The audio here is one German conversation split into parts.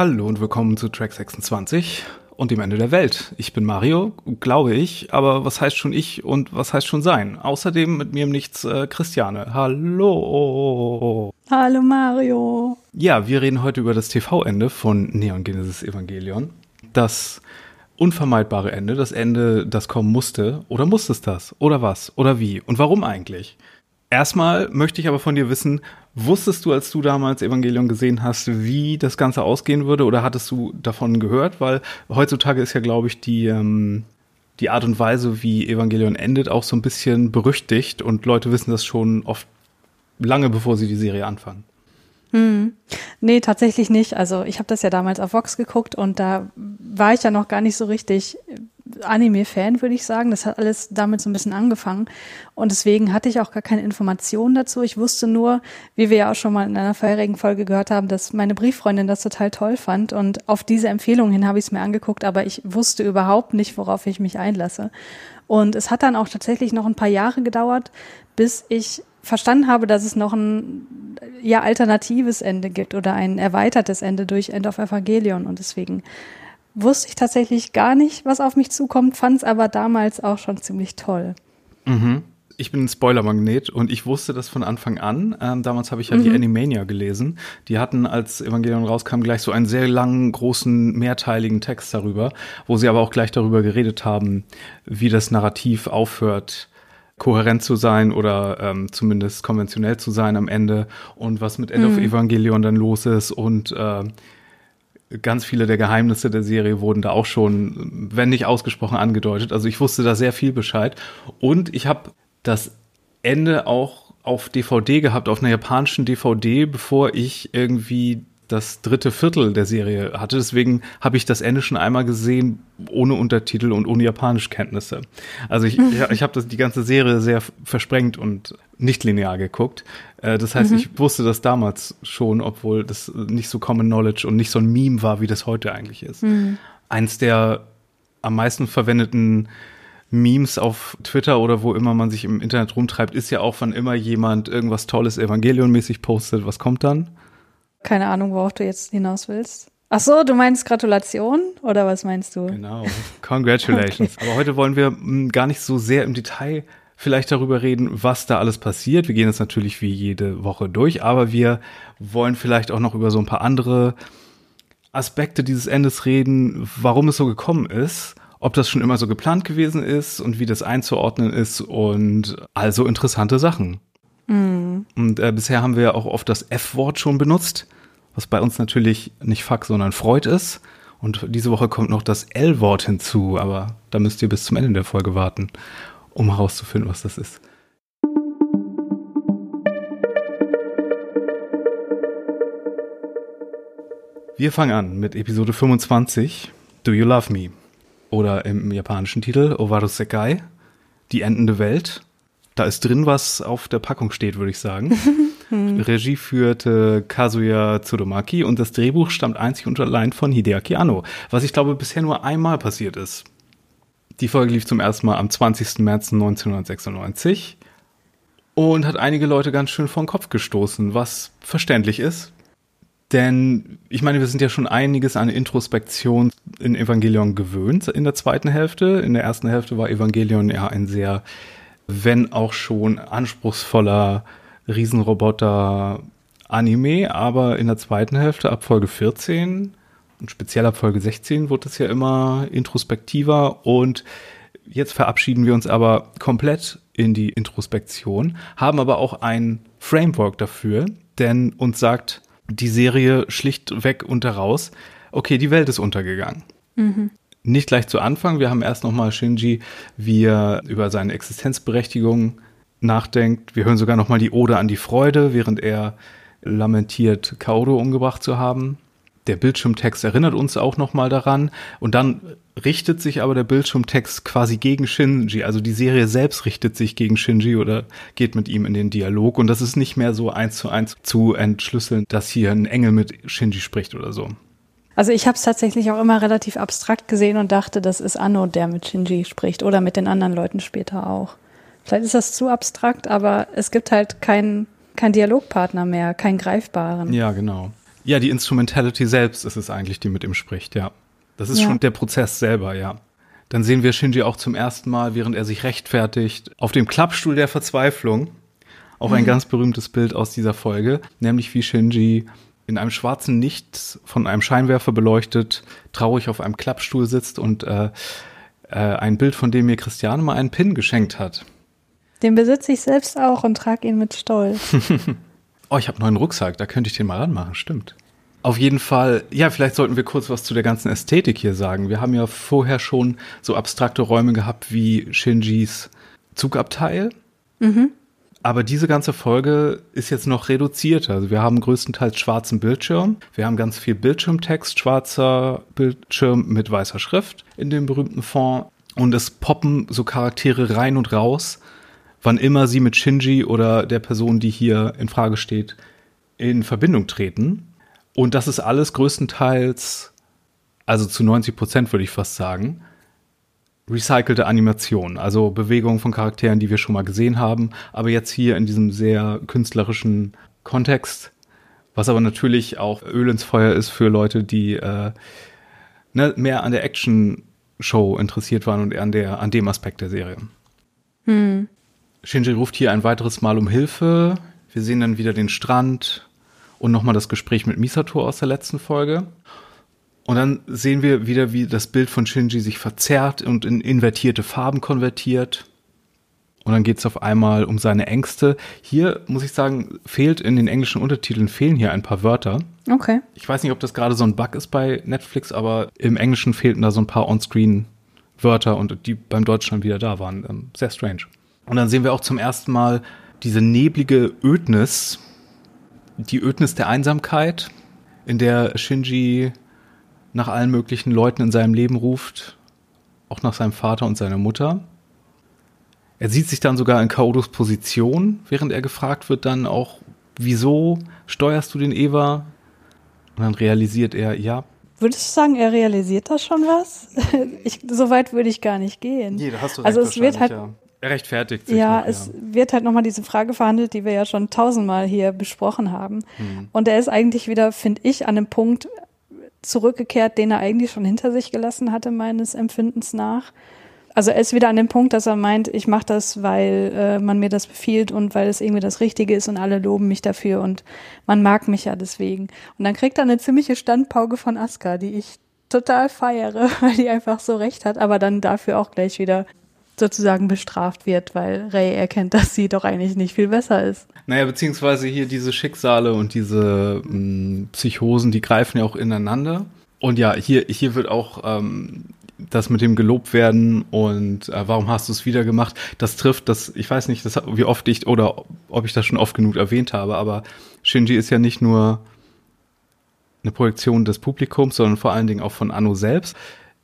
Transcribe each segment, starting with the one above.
Hallo und willkommen zu Track 26 und dem Ende der Welt. Ich bin Mario, glaube ich, aber was heißt schon ich und was heißt schon sein? Außerdem mit mir im Nichts äh, Christiane. Hallo. Hallo Mario. Ja, wir reden heute über das TV-Ende von Neon Genesis Evangelion. Das unvermeidbare Ende, das Ende, das kommen musste. Oder musste es das? Oder was? Oder wie? Und warum eigentlich? Erstmal möchte ich aber von dir wissen, wusstest du, als du damals Evangelion gesehen hast, wie das Ganze ausgehen würde oder hattest du davon gehört? Weil heutzutage ist ja, glaube ich, die, ähm, die Art und Weise, wie Evangelion endet, auch so ein bisschen berüchtigt und Leute wissen das schon oft lange, bevor sie die Serie anfangen. Hm. Nee, tatsächlich nicht. Also ich habe das ja damals auf Vox geguckt und da war ich ja noch gar nicht so richtig Anime-Fan, würde ich sagen. Das hat alles damit so ein bisschen angefangen. Und deswegen hatte ich auch gar keine Informationen dazu. Ich wusste nur, wie wir ja auch schon mal in einer vorherigen Folge gehört haben, dass meine Brieffreundin das total toll fand. Und auf diese Empfehlung hin habe ich es mir angeguckt, aber ich wusste überhaupt nicht, worauf ich mich einlasse. Und es hat dann auch tatsächlich noch ein paar Jahre gedauert, bis ich verstanden habe, dass es noch ein ja alternatives Ende gibt oder ein erweitertes Ende durch End of Evangelion und deswegen wusste ich tatsächlich gar nicht, was auf mich zukommt, fand es aber damals auch schon ziemlich toll. Mhm. Ich bin ein Spoilermagnet und ich wusste das von Anfang an. Ähm, damals habe ich ja mhm. die Animania gelesen. Die hatten, als Evangelion rauskam, gleich so einen sehr langen, großen, mehrteiligen Text darüber, wo sie aber auch gleich darüber geredet haben, wie das Narrativ aufhört, kohärent zu sein oder ähm, zumindest konventionell zu sein am Ende und was mit End mhm. of Evangelion dann los ist und äh, ganz viele der Geheimnisse der Serie wurden da auch schon, wenn nicht ausgesprochen, angedeutet. Also ich wusste da sehr viel Bescheid. Und ich habe das Ende auch auf DVD gehabt, auf einer japanischen DVD, bevor ich irgendwie das dritte Viertel der Serie hatte. Deswegen habe ich das Ende schon einmal gesehen, ohne Untertitel und ohne Japanischkenntnisse. Also ich, ich, ich habe die ganze Serie sehr versprengt und nicht linear geguckt. Äh, das heißt, mhm. ich wusste das damals schon, obwohl das nicht so Common Knowledge und nicht so ein Meme war, wie das heute eigentlich ist. Mhm. Eins der am meisten verwendeten Memes auf Twitter oder wo immer man sich im Internet rumtreibt, ist ja auch, wann immer jemand irgendwas Tolles Evangelion-mäßig postet, was kommt dann? Keine Ahnung, worauf du jetzt hinaus willst. Ach so, du meinst Gratulation oder was meinst du? Genau, congratulations. okay. Aber heute wollen wir hm, gar nicht so sehr im Detail vielleicht darüber reden, was da alles passiert. Wir gehen jetzt natürlich wie jede Woche durch, aber wir wollen vielleicht auch noch über so ein paar andere Aspekte dieses Endes reden, warum es so gekommen ist, ob das schon immer so geplant gewesen ist und wie das einzuordnen ist und also interessante Sachen. Mhm. Und äh, bisher haben wir ja auch oft das F-Wort schon benutzt, was bei uns natürlich nicht Fuck, sondern Freud ist. Und diese Woche kommt noch das L-Wort hinzu, aber da müsst ihr bis zum Ende der Folge warten, um herauszufinden, was das ist. Wir fangen an mit Episode 25, Do You Love Me? Oder im japanischen Titel Owaru Sekai, die endende Welt. Da ist drin, was auf der Packung steht, würde ich sagen. Regie führte Kazuya Tsudomaki und das Drehbuch stammt einzig und allein von Hideaki Anno, was ich glaube bisher nur einmal passiert ist. Die Folge lief zum ersten Mal am 20. März 1996 und hat einige Leute ganz schön vor den Kopf gestoßen, was verständlich ist. Denn ich meine, wir sind ja schon einiges an Introspektion in Evangelion gewöhnt in der zweiten Hälfte. In der ersten Hälfte war Evangelion ja ein sehr wenn auch schon anspruchsvoller Riesenroboter-Anime, aber in der zweiten Hälfte ab Folge 14 und speziell ab Folge 16 wird es ja immer introspektiver und jetzt verabschieden wir uns aber komplett in die Introspektion, haben aber auch ein Framework dafür, denn uns sagt die Serie schlichtweg und daraus, okay, die Welt ist untergegangen. Mhm nicht gleich zu Anfang. Wir haben erst nochmal Shinji, wie er über seine Existenzberechtigung nachdenkt. Wir hören sogar nochmal die Ode an die Freude, während er lamentiert, Kaoru umgebracht zu haben. Der Bildschirmtext erinnert uns auch nochmal daran. Und dann richtet sich aber der Bildschirmtext quasi gegen Shinji. Also die Serie selbst richtet sich gegen Shinji oder geht mit ihm in den Dialog. Und das ist nicht mehr so eins zu eins zu entschlüsseln, dass hier ein Engel mit Shinji spricht oder so. Also ich habe es tatsächlich auch immer relativ abstrakt gesehen und dachte, das ist Anno, der mit Shinji spricht oder mit den anderen Leuten später auch. Vielleicht ist das zu abstrakt, aber es gibt halt keinen kein Dialogpartner mehr, keinen greifbaren. Ja, genau. Ja, die Instrumentality selbst ist es eigentlich, die mit ihm spricht, ja. Das ist ja. schon der Prozess selber, ja. Dann sehen wir Shinji auch zum ersten Mal, während er sich rechtfertigt, auf dem Klappstuhl der Verzweiflung. Auch ein mhm. ganz berühmtes Bild aus dieser Folge, nämlich wie Shinji in einem schwarzen Nichts von einem Scheinwerfer beleuchtet, traurig auf einem Klappstuhl sitzt und äh, äh, ein Bild, von dem mir Christiane mal einen Pin geschenkt hat. Den besitze ich selbst auch und trage ihn mit Stolz. oh, ich habe einen neuen Rucksack, da könnte ich den mal ranmachen, stimmt. Auf jeden Fall, ja, vielleicht sollten wir kurz was zu der ganzen Ästhetik hier sagen. Wir haben ja vorher schon so abstrakte Räume gehabt wie Shinjis Zugabteil. Mhm. Aber diese ganze Folge ist jetzt noch reduzierter. Also wir haben größtenteils schwarzen Bildschirm. Wir haben ganz viel Bildschirmtext, schwarzer Bildschirm mit weißer Schrift in dem berühmten Fond. Und es poppen so Charaktere rein und raus, wann immer sie mit Shinji oder der Person, die hier in Frage steht, in Verbindung treten. Und das ist alles größtenteils, also zu 90 Prozent würde ich fast sagen, recycelte Animation, also Bewegungen von Charakteren, die wir schon mal gesehen haben, aber jetzt hier in diesem sehr künstlerischen Kontext, was aber natürlich auch Öl ins Feuer ist für Leute, die äh, ne, mehr an der Action-Show interessiert waren und eher an, der, an dem Aspekt der Serie. Hm. Shinji ruft hier ein weiteres Mal um Hilfe. Wir sehen dann wieder den Strand und nochmal das Gespräch mit Misato aus der letzten Folge. Und dann sehen wir wieder, wie das Bild von Shinji sich verzerrt und in invertierte Farben konvertiert. Und dann geht es auf einmal um seine Ängste. Hier, muss ich sagen, fehlt in den englischen Untertiteln fehlen hier ein paar Wörter. Okay. Ich weiß nicht, ob das gerade so ein Bug ist bei Netflix, aber im Englischen fehlten da so ein paar On-Screen-Wörter und die beim Deutschen dann wieder da waren. Ähm, sehr strange. Und dann sehen wir auch zum ersten Mal diese neblige Ödnis, die Ödnis der Einsamkeit, in der Shinji nach allen möglichen Leuten in seinem Leben ruft, auch nach seinem Vater und seiner Mutter. Er sieht sich dann sogar in Kaodos Position, während er gefragt wird dann auch, wieso steuerst du den Eva? Und dann realisiert er, ja. Würdest du sagen, er realisiert da schon was? Ich, so weit würde ich gar nicht gehen. Nee, da hast du also recht, also es wird halt, ja. Er rechtfertigt sich. Ja, noch, es ja. wird halt nochmal diese Frage verhandelt, die wir ja schon tausendmal hier besprochen haben. Mhm. Und er ist eigentlich wieder, finde ich, an einem Punkt, zurückgekehrt, den er eigentlich schon hinter sich gelassen hatte, meines Empfindens nach. Also er ist wieder an dem Punkt, dass er meint, ich mache das, weil äh, man mir das befiehlt und weil es irgendwie das Richtige ist und alle loben mich dafür und man mag mich ja deswegen. Und dann kriegt er eine ziemliche Standpauke von Aska, die ich total feiere, weil die einfach so recht hat, aber dann dafür auch gleich wieder sozusagen bestraft wird, weil Ray erkennt, dass sie doch eigentlich nicht viel besser ist. Naja, beziehungsweise hier diese Schicksale und diese mh, mm, Psychosen, die greifen ja auch ineinander. Und ja, hier, hier wird auch ähm, das mit dem gelobt werden und äh, warum hast du es wieder gemacht? Das trifft das, ich weiß nicht, das, wie oft ich oder ob ich das schon oft genug erwähnt habe, aber Shinji ist ja nicht nur eine Projektion des Publikums, sondern vor allen Dingen auch von Anno selbst.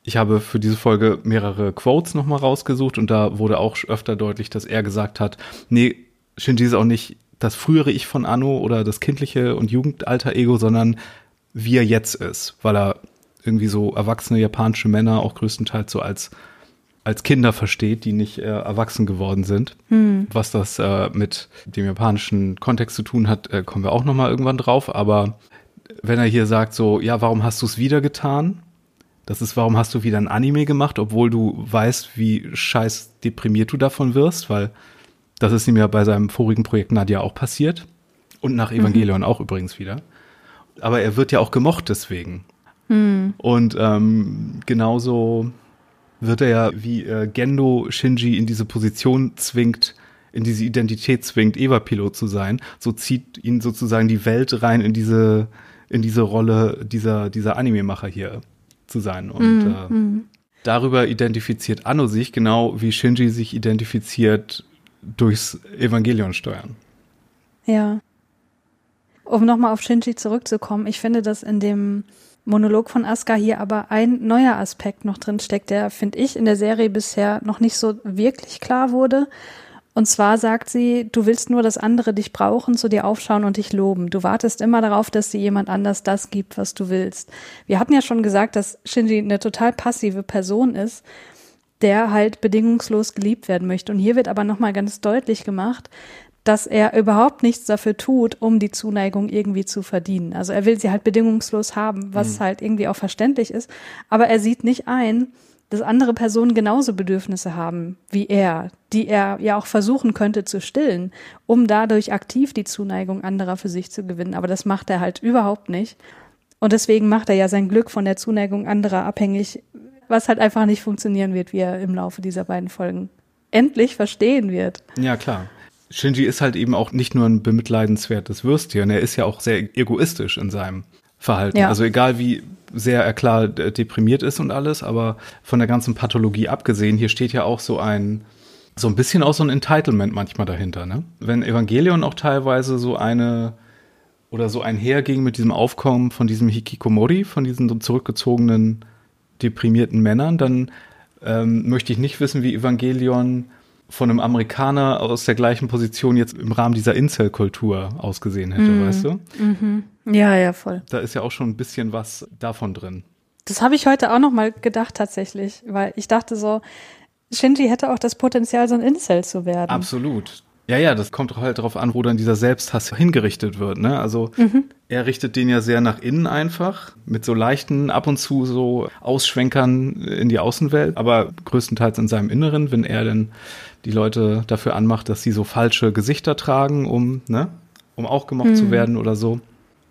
Ich habe für diese Folge mehrere Quotes nochmal rausgesucht und da wurde auch öfter deutlich, dass er gesagt hat, nee, Shinji ist auch nicht das frühere Ich von Anno oder das kindliche und Jugendalter-Ego, sondern wie er jetzt ist, weil er irgendwie so erwachsene japanische Männer auch größtenteils so als als Kinder versteht, die nicht äh, erwachsen geworden sind. Hm. Was das äh, mit dem japanischen Kontext zu tun hat, äh, kommen wir auch noch mal irgendwann drauf. Aber wenn er hier sagt so, ja, warum hast du es wieder getan? Das ist, warum hast du wieder ein Anime gemacht, obwohl du weißt, wie scheiß deprimiert du davon wirst, weil das ist ihm ja bei seinem vorigen Projekt Nadia auch passiert. Und nach mhm. Evangelion mhm. auch übrigens wieder. Aber er wird ja auch gemocht deswegen. Mhm. Und ähm, genauso wird er ja, wie äh, Gendo Shinji in diese Position zwingt, in diese Identität zwingt, Eva-Pilot zu sein, so zieht ihn sozusagen die Welt rein in diese, in diese Rolle dieser, dieser Anime-Macher hier zu sein. Und mhm. äh, mhm. darüber identifiziert Anno sich, genau wie Shinji sich identifiziert durchs Evangelion steuern. Ja. Um nochmal auf Shinji zurückzukommen, ich finde, dass in dem Monolog von Asuka hier aber ein neuer Aspekt noch drin steckt, der, finde ich, in der Serie bisher noch nicht so wirklich klar wurde. Und zwar sagt sie, du willst nur, dass andere dich brauchen, zu dir aufschauen und dich loben. Du wartest immer darauf, dass dir jemand anders das gibt, was du willst. Wir hatten ja schon gesagt, dass Shinji eine total passive Person ist, der halt bedingungslos geliebt werden möchte. Und hier wird aber nochmal ganz deutlich gemacht, dass er überhaupt nichts dafür tut, um die Zuneigung irgendwie zu verdienen. Also er will sie halt bedingungslos haben, was mhm. halt irgendwie auch verständlich ist. Aber er sieht nicht ein, dass andere Personen genauso Bedürfnisse haben wie er, die er ja auch versuchen könnte zu stillen, um dadurch aktiv die Zuneigung anderer für sich zu gewinnen. Aber das macht er halt überhaupt nicht. Und deswegen macht er ja sein Glück von der Zuneigung anderer abhängig, was halt einfach nicht funktionieren wird, wie er im Laufe dieser beiden Folgen endlich verstehen wird. Ja, klar. Shinji ist halt eben auch nicht nur ein bemitleidenswertes Würstchen, er ist ja auch sehr egoistisch in seinem Verhalten. Ja. Also egal wie sehr er klar deprimiert ist und alles, aber von der ganzen Pathologie abgesehen, hier steht ja auch so ein, so ein bisschen auch so ein Entitlement manchmal dahinter, ne? Wenn Evangelion auch teilweise so eine oder so einherging mit diesem Aufkommen von diesem Hikikomori, von diesen zurückgezogenen, deprimierten Männern, dann ähm, möchte ich nicht wissen, wie Evangelion von einem Amerikaner aus der gleichen Position jetzt im Rahmen dieser Incel-Kultur ausgesehen hätte, mm. weißt du? Mhm. Ja, ja, voll. Da ist ja auch schon ein bisschen was davon drin. Das habe ich heute auch noch mal gedacht tatsächlich, weil ich dachte so, Shinji hätte auch das Potenzial, so ein Incel zu werden. Absolut. Ja, ja, das kommt halt darauf an, wo dann dieser Selbsthass hingerichtet wird. Ne? Also mhm. er richtet den ja sehr nach innen einfach, mit so leichten, ab und zu so Ausschwenkern in die Außenwelt, aber größtenteils in seinem Inneren, wenn er dann die Leute dafür anmacht, dass sie so falsche Gesichter tragen, um, ne, um auch gemocht mhm. zu werden oder so.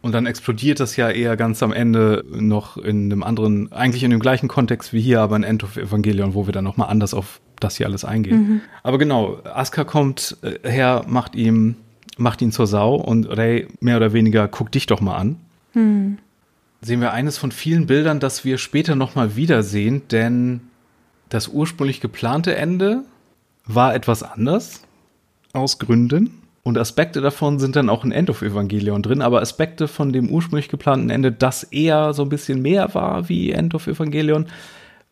Und dann explodiert das ja eher ganz am Ende noch in einem anderen, eigentlich in dem gleichen Kontext wie hier, aber in End of Evangelion, wo wir dann nochmal anders auf das hier alles eingehen. Mhm. Aber genau, Asuka kommt äh, her, macht ihm, macht ihn zur Sau und Ray mehr oder weniger guck dich doch mal an. Mhm. Sehen wir eines von vielen Bildern, das wir später nochmal wiedersehen, denn das ursprünglich geplante Ende war etwas anders aus Gründen. Und Aspekte davon sind dann auch in End of Evangelion drin, aber Aspekte von dem ursprünglich geplanten Ende, das eher so ein bisschen mehr war wie End of Evangelion,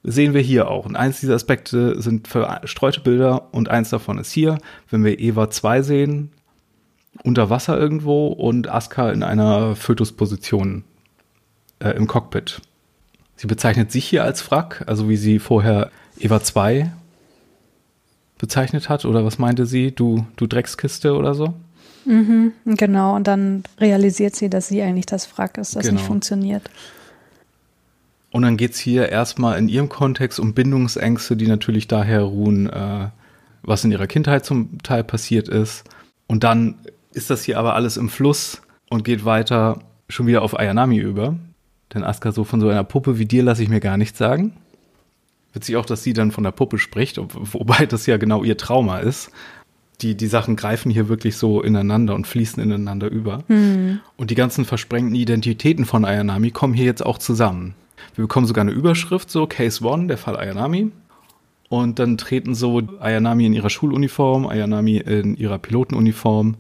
sehen wir hier auch. Und eins dieser Aspekte sind verstreute Bilder und eins davon ist hier, wenn wir Eva 2 sehen, unter Wasser irgendwo und Asuka in einer Fötusposition äh, im Cockpit. Sie bezeichnet sich hier als Wrack, also wie sie vorher Eva 2 bezeichnet hat oder was meinte sie? Du, du Dreckskiste oder so? Mhm, genau, und dann realisiert sie, dass sie eigentlich das Wrack ist, das genau. nicht funktioniert. Und dann geht es hier erstmal in ihrem Kontext um Bindungsängste, die natürlich daher ruhen, äh, was in ihrer Kindheit zum Teil passiert ist. Und dann ist das hier aber alles im Fluss und geht weiter schon wieder auf Ayanami über. Denn Asuka so von so einer Puppe wie dir lasse ich mir gar nichts sagen. Witzig auch, dass sie dann von der Puppe spricht, wobei das ja genau ihr Trauma ist. Die, die Sachen greifen hier wirklich so ineinander und fließen ineinander über. Mhm. Und die ganzen versprengten Identitäten von Ayanami kommen hier jetzt auch zusammen. Wir bekommen sogar eine Überschrift, so Case One, der Fall Ayanami. Und dann treten so Ayanami in ihrer Schuluniform, Ayanami in ihrer Pilotenuniform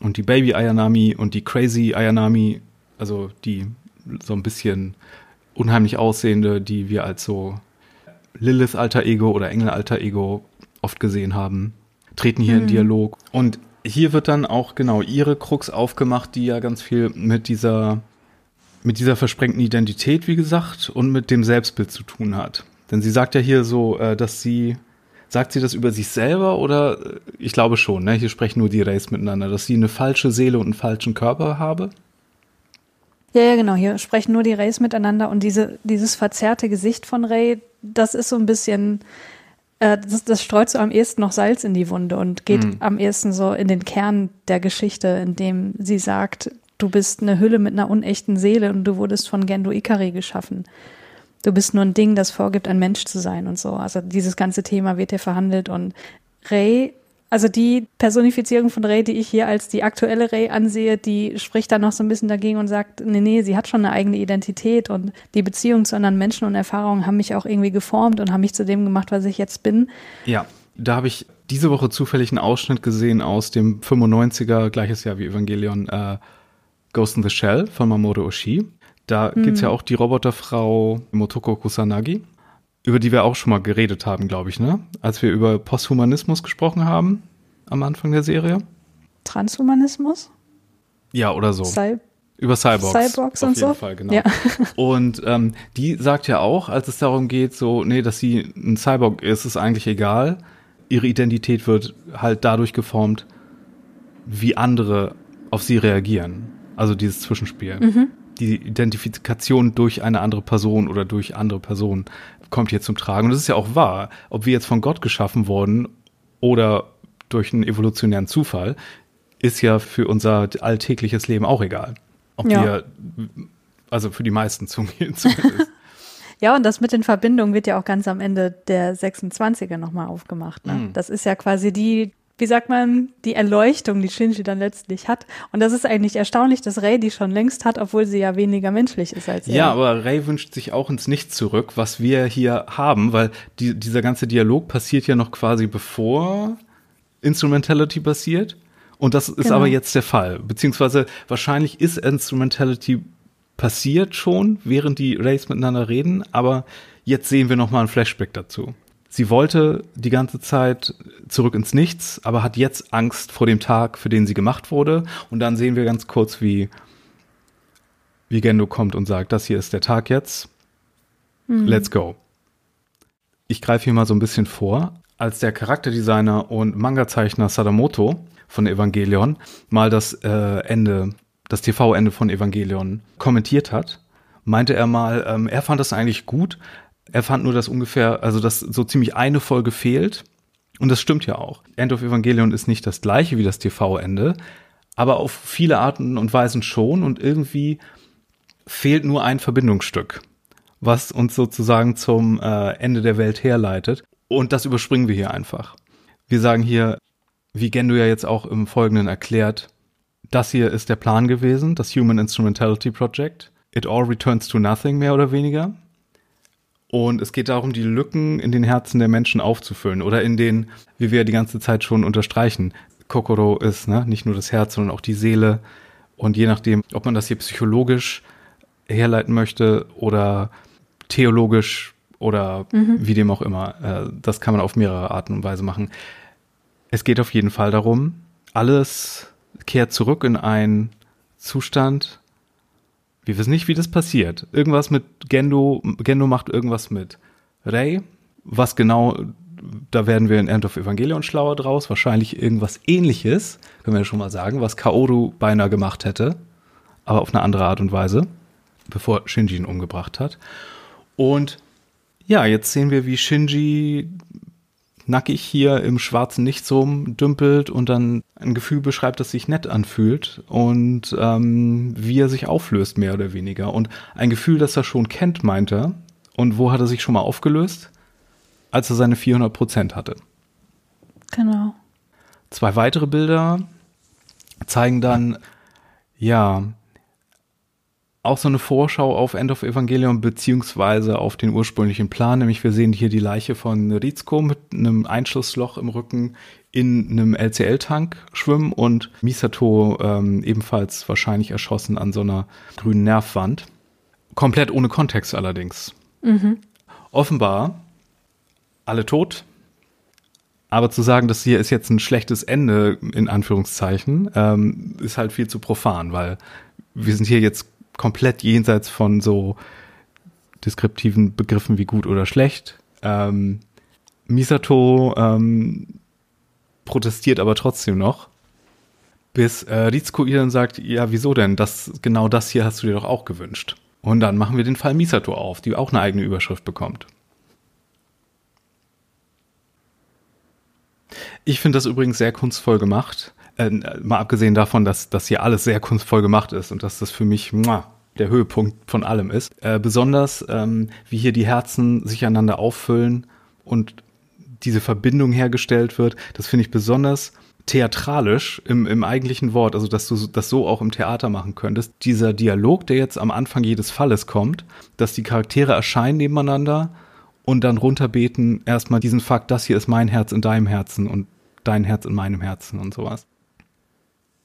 und die Baby Ayanami und die Crazy Ayanami, also die so ein bisschen unheimlich aussehende, die wir als so Lilith alter Ego oder Engel alter Ego oft gesehen haben, treten hier mhm. in Dialog. Und hier wird dann auch genau ihre Krux aufgemacht, die ja ganz viel mit dieser, mit dieser versprengten Identität, wie gesagt, und mit dem Selbstbild zu tun hat. Denn sie sagt ja hier so, äh, dass sie, sagt sie das über sich selber oder, äh, ich glaube schon, ne? hier sprechen nur die Rays miteinander, dass sie eine falsche Seele und einen falschen Körper habe? Ja, ja, genau. Hier sprechen nur die Rays miteinander und diese, dieses verzerrte Gesicht von Ray, das ist so ein bisschen, äh, das, das streut so am ehesten noch Salz in die Wunde und geht mhm. am ehesten so in den Kern der Geschichte, in dem sie sagt, du bist eine Hülle mit einer unechten Seele und du wurdest von Gendo Ikari geschaffen. Du bist nur ein Ding, das vorgibt, ein Mensch zu sein und so. Also dieses ganze Thema wird hier verhandelt und Ray also die Personifizierung von Ray, die ich hier als die aktuelle Ray ansehe, die spricht da noch so ein bisschen dagegen und sagt, nee, nee, sie hat schon eine eigene Identität und die Beziehung zu anderen Menschen und Erfahrungen haben mich auch irgendwie geformt und haben mich zu dem gemacht, was ich jetzt bin. Ja, da habe ich diese Woche zufällig einen Ausschnitt gesehen aus dem 95er, gleiches Jahr wie Evangelion, äh, Ghost in the Shell von Mamoru Oshii. Da mhm. es ja auch die Roboterfrau Motoko Kusanagi über die wir auch schon mal geredet haben, glaube ich, ne? Als wir über Posthumanismus gesprochen haben am Anfang der Serie. Transhumanismus? Ja, oder so. Cy über Cyborgs. Cyborgs und so. Auf jeden Fall, genau. Ja. Und ähm, die sagt ja auch, als es darum geht, so, nee, dass sie ein Cyborg ist, ist eigentlich egal. Ihre Identität wird halt dadurch geformt, wie andere auf sie reagieren. Also dieses Zwischenspiel. Mhm. Die Identifikation durch eine andere Person oder durch andere Personen kommt hier zum Tragen. Und das ist ja auch wahr. Ob wir jetzt von Gott geschaffen wurden oder durch einen evolutionären Zufall, ist ja für unser alltägliches Leben auch egal. Ob ja. wir, also für die meisten zumindest. Ja, und das mit den Verbindungen wird ja auch ganz am Ende der 26er nochmal aufgemacht. Ne? Mm. Das ist ja quasi die, wie sagt man, die Erleuchtung, die Shinji dann letztlich hat. Und das ist eigentlich erstaunlich, dass Rei die schon längst hat, obwohl sie ja weniger menschlich ist als er. Ja, aber Rei wünscht sich auch ins Nichts zurück, was wir hier haben, weil die, dieser ganze Dialog passiert ja noch quasi bevor Instrumentality passiert. Und das ist genau. aber jetzt der Fall. Beziehungsweise wahrscheinlich ist Instrumentality passiert schon, während die Rays miteinander reden, aber jetzt sehen wir nochmal ein Flashback dazu. Sie wollte die ganze Zeit zurück ins Nichts, aber hat jetzt Angst vor dem Tag, für den sie gemacht wurde. Und dann sehen wir ganz kurz, wie, wie Gendo kommt und sagt, das hier ist der Tag jetzt. Mhm. Let's go. Ich greife hier mal so ein bisschen vor. Als der Charakterdesigner und Manga-Zeichner Sadamoto von Evangelion mal das äh, Ende das TV-Ende von Evangelion kommentiert hat, meinte er mal, ähm, er fand das eigentlich gut. Er fand nur, dass ungefähr, also dass so ziemlich eine Folge fehlt. Und das stimmt ja auch. End of Evangelion ist nicht das gleiche wie das TV-Ende, aber auf viele Arten und Weisen schon. Und irgendwie fehlt nur ein Verbindungsstück, was uns sozusagen zum äh, Ende der Welt herleitet. Und das überspringen wir hier einfach. Wir sagen hier, wie Gendo ja jetzt auch im Folgenden erklärt, das hier ist der Plan gewesen, das Human Instrumentality Project. It all returns to nothing, mehr oder weniger. Und es geht darum, die Lücken in den Herzen der Menschen aufzufüllen oder in den, wie wir die ganze Zeit schon unterstreichen, Kokoro ist, ne, nicht nur das Herz, sondern auch die Seele. Und je nachdem, ob man das hier psychologisch herleiten möchte oder theologisch oder mhm. wie dem auch immer, äh, das kann man auf mehrere Arten und Weise machen. Es geht auf jeden Fall darum, alles kehrt zurück in einen Zustand. Wir wissen nicht, wie das passiert. Irgendwas mit Gendo, Gendo macht irgendwas mit Rei. Was genau, da werden wir in End of Evangelion schlauer draus. Wahrscheinlich irgendwas ähnliches, können wir schon mal sagen, was Kaoru beinahe gemacht hätte. Aber auf eine andere Art und Weise, bevor Shinji ihn umgebracht hat. Und ja, jetzt sehen wir, wie Shinji nackig hier im schwarzen Nichts rumdümpelt und dann ein Gefühl beschreibt, das sich nett anfühlt und ähm, wie er sich auflöst, mehr oder weniger. Und ein Gefühl, das er schon kennt, meint er. Und wo hat er sich schon mal aufgelöst? Als er seine 400 Prozent hatte. Genau. Zwei weitere Bilder zeigen dann, ja, auch so eine Vorschau auf End of Evangelion beziehungsweise auf den ursprünglichen Plan, nämlich wir sehen hier die Leiche von Rizko mit einem Einschlussloch im Rücken in einem LCL-Tank schwimmen und Misato ähm, ebenfalls wahrscheinlich erschossen an so einer grünen Nervwand. Komplett ohne Kontext allerdings. Mhm. Offenbar alle tot. Aber zu sagen, das hier ist jetzt ein schlechtes Ende, in Anführungszeichen, ähm, ist halt viel zu profan, weil wir sind hier jetzt komplett jenseits von so deskriptiven Begriffen wie gut oder schlecht. Ähm, Misato ähm, protestiert aber trotzdem noch, bis äh, Rizko ihr dann sagt, ja, wieso denn? Das, genau das hier hast du dir doch auch gewünscht. Und dann machen wir den Fall Misato auf, die auch eine eigene Überschrift bekommt. Ich finde das übrigens sehr kunstvoll gemacht äh, mal abgesehen davon, dass das hier alles sehr kunstvoll gemacht ist und dass das für mich muah, der Höhepunkt von allem ist. Äh, besonders, ähm, wie hier die Herzen sich einander auffüllen und diese Verbindung hergestellt wird, das finde ich besonders theatralisch im, im eigentlichen Wort, also dass du das so auch im Theater machen könntest. Dieser Dialog, der jetzt am Anfang jedes Falles kommt, dass die Charaktere erscheinen nebeneinander und dann runterbeten erstmal diesen Fakt, das hier ist mein Herz in deinem Herzen und dein Herz in meinem Herzen und sowas.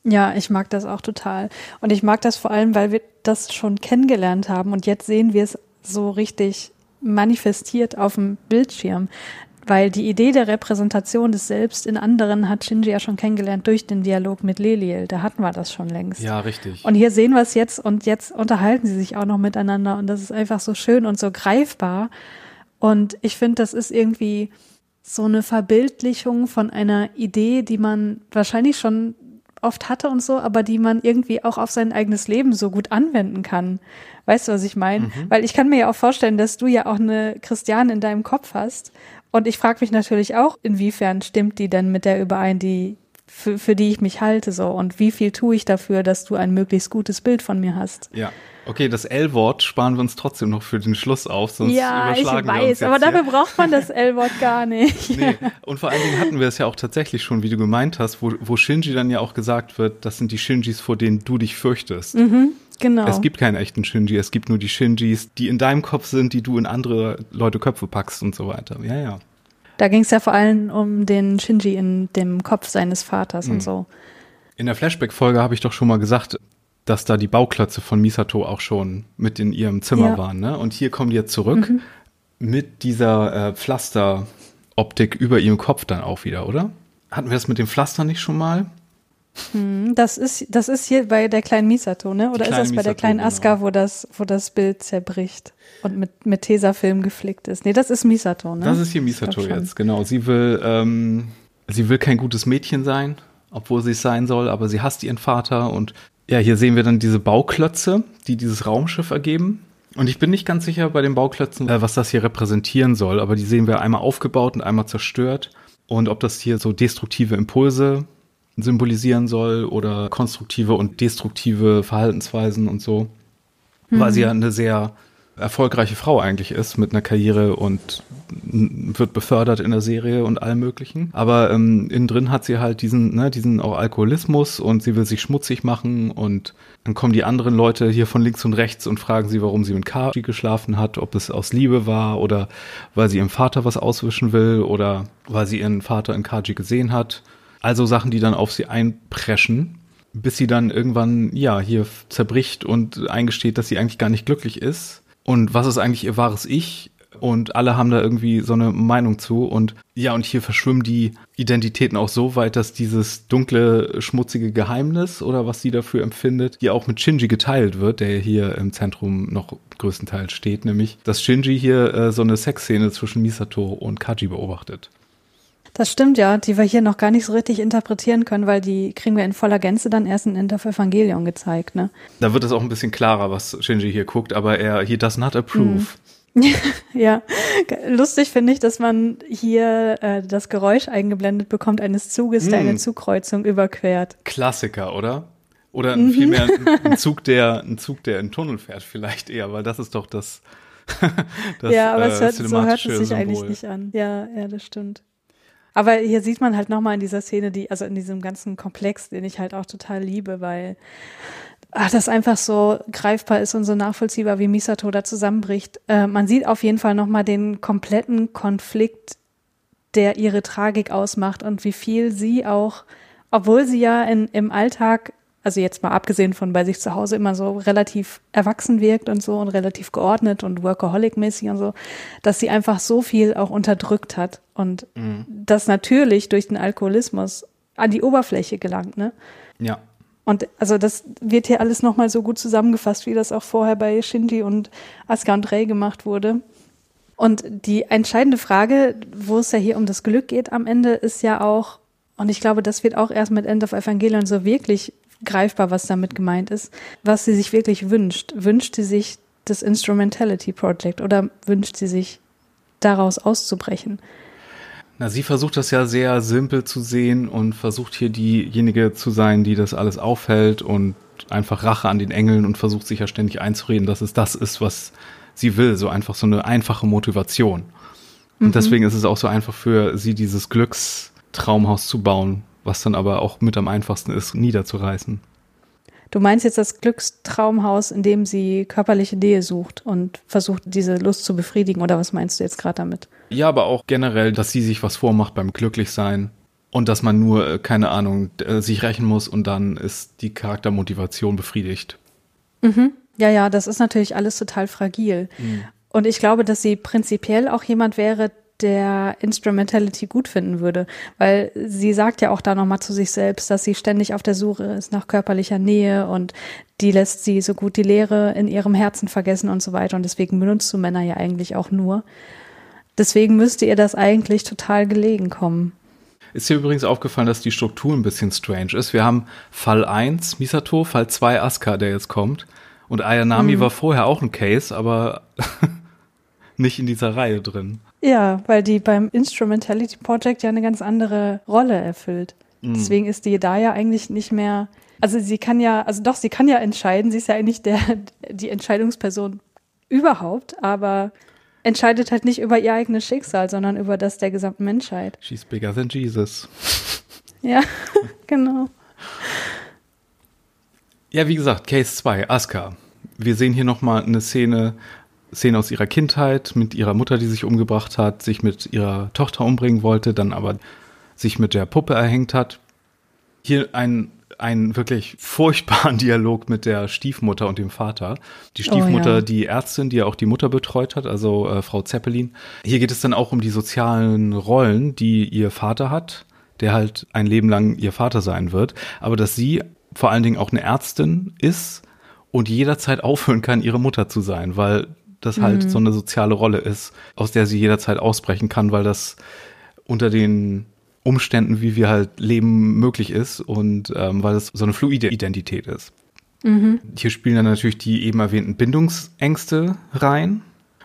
Ja, ich mag das auch total. Und ich mag das vor allem, weil wir das schon kennengelernt haben und jetzt sehen wir es so richtig manifestiert auf dem Bildschirm. Weil die Idee der Repräsentation des Selbst in anderen hat Shinji ja schon kennengelernt durch den Dialog mit Leliel. Da hatten wir das schon längst. Ja, richtig. Und hier sehen wir es jetzt und jetzt unterhalten sie sich auch noch miteinander und das ist einfach so schön und so greifbar. Und ich finde, das ist irgendwie so eine Verbildlichung von einer Idee, die man wahrscheinlich schon oft hatte und so, aber die man irgendwie auch auf sein eigenes Leben so gut anwenden kann. Weißt du, was ich meine? Mhm. Weil ich kann mir ja auch vorstellen, dass du ja auch eine Christiane in deinem Kopf hast. Und ich frage mich natürlich auch, inwiefern stimmt die denn mit der überein, die für, für die ich mich halte so und wie viel tue ich dafür, dass du ein möglichst gutes Bild von mir hast. Ja. Okay, das L-Wort sparen wir uns trotzdem noch für den Schluss auf, sonst ja, überschlagen ich weiß, wir uns jetzt aber dafür hier. braucht man das L-Wort gar nicht. Nee, und vor allen Dingen hatten wir es ja auch tatsächlich schon, wie du gemeint hast, wo, wo Shinji dann ja auch gesagt wird, das sind die Shinjis, vor denen du dich fürchtest. Mhm, genau. Es gibt keinen echten Shinji, es gibt nur die Shinjis, die in deinem Kopf sind, die du in andere Leute Köpfe packst und so weiter. Ja, ja. Da ging es ja vor allem um den Shinji in dem Kopf seines Vaters Mhm. und so. In der Flashback-Folge habe ich doch schon mal gesagt, dass da die Bauklötze von Misato auch schon mit in ihrem Zimmer Ja. waren. Ne? Und hier kommen die jetzt zurück mit dieser äh, Pflasteroptik über ihrem Kopf dann auch wieder, oder? Hatten wir das mit dem Pflaster nicht schon mal? Hm, Das ist, das ist hier bei der kleinen Misato, ne? Oder ist das bei der Misato, kleinen genau. Aska, wo das, wo das Bild zerbricht und mit, mit Tesafilm geflickt ist? Nee, das ist Misato, ne? Das ist hier Misato jetzt, genau. Sie will, ähm, sie will kein gutes Mädchen sein, obwohl sie es sein soll, aber sie hasst ihren Vater und ja, hier sehen wir dann diese Bauklötze, die dieses Raumschiff ergeben. Und ich bin nicht ganz sicher bei den Bauklötzen, äh, was das hier repräsentieren soll, aber die sehen wir einmal aufgebaut und einmal zerstört. Und ob das hier so destruktive Impulse symbolisieren soll oder konstruktive und destruktive Verhaltensweisen und so. Weil sie ja eine sehr erfolgreiche Frau eigentlich ist mit einer Karriere und wird befördert in der Serie und allem möglichen. Aber ähm, innen drin hat sie halt diesen, ne, diesen auch Alkoholismus und sie will sich schmutzig machen und dann kommen die anderen Leute hier von links und rechts und fragen sie, warum sie mit Kaji geschlafen hat, ob es aus Liebe war oder weil sie ihrem Vater was auswischen will oder weil sie ihren Vater in Kaji gesehen hat. Also Sachen, die dann auf sie einpreschen, bis sie dann irgendwann, ja, hier zerbricht und eingesteht, dass sie eigentlich gar nicht glücklich ist. Und was ist eigentlich ihr wahres Ich? Und alle haben da irgendwie so eine Meinung zu. Und ja, und hier verschwimmen die Identitäten auch so weit, dass dieses dunkle, schmutzige Geheimnis oder was sie dafür empfindet, hier auch mit Shinji geteilt wird, der hier im Zentrum noch größtenteils steht, nämlich, dass Shinji hier äh, so eine Sexszene zwischen Misato und Kaji beobachtet. Das stimmt ja, die wir hier noch gar nicht so richtig interpretieren können, weil die kriegen wir in voller Gänze dann erst in End of Evangelion gezeigt, ne? Da wird es auch ein bisschen klarer, was Shinji hier guckt, aber er, he does not approve. Ja, lustig finde ich, dass man hier äh, das Geräusch eingeblendet bekommt eines Zuges, der Mm. eine Zugkreuzung überquert. Klassiker, oder? Oder Mhm. vielmehr ein, Zug, der, ein Zug, der in Tunnel fährt, vielleicht eher, weil das ist doch das, das ja, aber äh, es hört, so hört es sich Symbol. eigentlich nicht an. Ja, ja, das stimmt. Aber hier sieht man halt nochmal in dieser Szene, die, also in diesem ganzen Komplex, den ich halt auch total liebe, weil ach, das einfach so greifbar ist und so nachvollziehbar, wie Misato da zusammenbricht. Äh, man sieht auf jeden Fall nochmal den kompletten Konflikt, der ihre Tragik ausmacht und wie viel sie auch, obwohl sie ja in, im Alltag, also jetzt mal abgesehen von bei sich zu Hause immer so relativ erwachsen wirkt und so und relativ geordnet und workaholic-mäßig und so, dass sie einfach so viel auch unterdrückt hat und das natürlich durch den Alkoholismus an die Oberfläche gelangt, ne? Ja. Und also das wird hier alles nochmal so gut zusammengefasst, wie das auch vorher bei Shinji und Asuka und Rei gemacht wurde. Und die entscheidende Frage, wo es ja hier um das Glück geht am Ende, ist ja auch, und ich glaube, das wird auch erst mit End of Evangelion so wirklich greifbar, was damit gemeint ist, was sie sich wirklich wünscht. Wünscht sie sich das Instrumentality Project oder wünscht sie sich daraus auszubrechen? Na, sie versucht das ja sehr simpel zu sehen und versucht hier diejenige zu sein, die das alles aufhält und einfach Rache an den Engeln und versucht sich ja ständig einzureden, dass es das ist, was sie will. So einfach so eine einfache Motivation. Und deswegen ist es auch so einfach für sie, dieses Glückstraumhaus zu bauen, was dann aber auch mit am einfachsten ist, niederzureißen. Du meinst jetzt das Glückstraumhaus, in dem sie körperliche Nähe sucht und versucht, diese Lust zu befriedigen, oder was meinst du jetzt gerade damit? Ja, aber auch generell, dass sie sich was vormacht beim Glücklichsein und dass man nur, äh, keine Ahnung, äh, sich rächen muss und dann ist die Charaktermotivation befriedigt. Ja, ja, das ist natürlich alles total fragil. Und ich glaube, dass sie prinzipiell auch jemand wäre, der Instrumentality gut finden würde, weil sie sagt ja auch da nochmal zu sich selbst, dass sie ständig auf der Suche ist nach körperlicher Nähe und die lässt sie so gut die Lehre in ihrem Herzen vergessen und so weiter und deswegen benutzt du Männer ja eigentlich auch nur. Deswegen müsste ihr das eigentlich total gelegen kommen. Ist dir übrigens aufgefallen, dass die Struktur ein bisschen strange ist? Wir haben Fall 1 Misato, Fall 2 Asuka, der jetzt kommt. Und Ayanami mhm. war vorher auch ein Case, aber nicht in dieser Reihe drin. Ja, weil die beim Instrumentality Project ja eine ganz andere Rolle erfüllt. Mhm. Deswegen ist die da ja eigentlich nicht mehr. Also sie kann ja, also doch, sie kann ja entscheiden. Sie ist ja eigentlich der, die Entscheidungsperson überhaupt, aber entscheidet halt nicht über ihr eigenes Schicksal, sondern über das der gesamten Menschheit. She's bigger than Jesus. Ja, genau. Ja, wie gesagt, Case 2, Asuka. Wir sehen hier nochmal eine Szene, Szene aus ihrer Kindheit mit ihrer Mutter, die sich umgebracht hat, sich mit ihrer Tochter umbringen wollte, dann aber sich mit der Puppe erhängt hat. Hier ein einen wirklich furchtbaren Dialog mit der Stiefmutter und dem Vater. Die Stiefmutter, oh, ja. die Ärztin, die ja auch die Mutter betreut hat, also äh, Frau Zeppelin. Hier geht es dann auch um die sozialen Rollen, die ihr Vater hat, der halt ein Leben lang ihr Vater sein wird, aber dass sie vor allen Dingen auch eine Ärztin ist und jederzeit aufhören kann, ihre Mutter zu sein, weil das halt mhm. so eine soziale Rolle ist, aus der sie jederzeit ausbrechen kann, weil das unter den Umständen, wie wir halt leben, möglich ist und ähm, weil es so eine fluide Identität ist. Mhm. Hier spielen dann natürlich die eben erwähnten Bindungsängste rein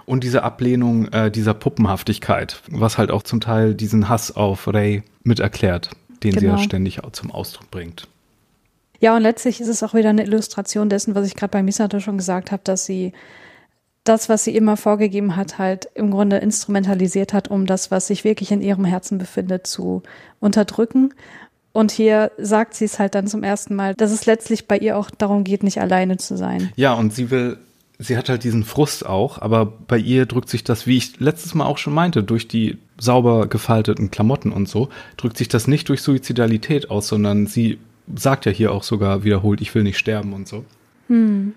und diese Ablehnung äh, dieser Puppenhaftigkeit, was halt auch zum Teil diesen Hass auf Ray mit erklärt, den genau. sie ja genau. ständig zum Ausdruck bringt. Ja, und letztlich ist es auch wieder eine Illustration dessen, was ich gerade bei Misato schon gesagt habe, dass sie das, was sie immer vorgegeben hat, halt im Grunde instrumentalisiert hat, um das, was sich wirklich in ihrem Herzen befindet, zu unterdrücken. Und hier sagt sie es halt dann zum ersten Mal, dass es letztlich bei ihr auch darum geht, nicht alleine zu sein. Ja, und sie will, sie hat halt diesen Frust auch, aber bei ihr drückt sich das, wie ich letztes Mal auch schon meinte, durch die sauber gefalteten Klamotten und so, drückt sich das nicht durch Suizidalität aus, sondern sie sagt ja hier auch sogar wiederholt, ich will nicht sterben und so. Hm.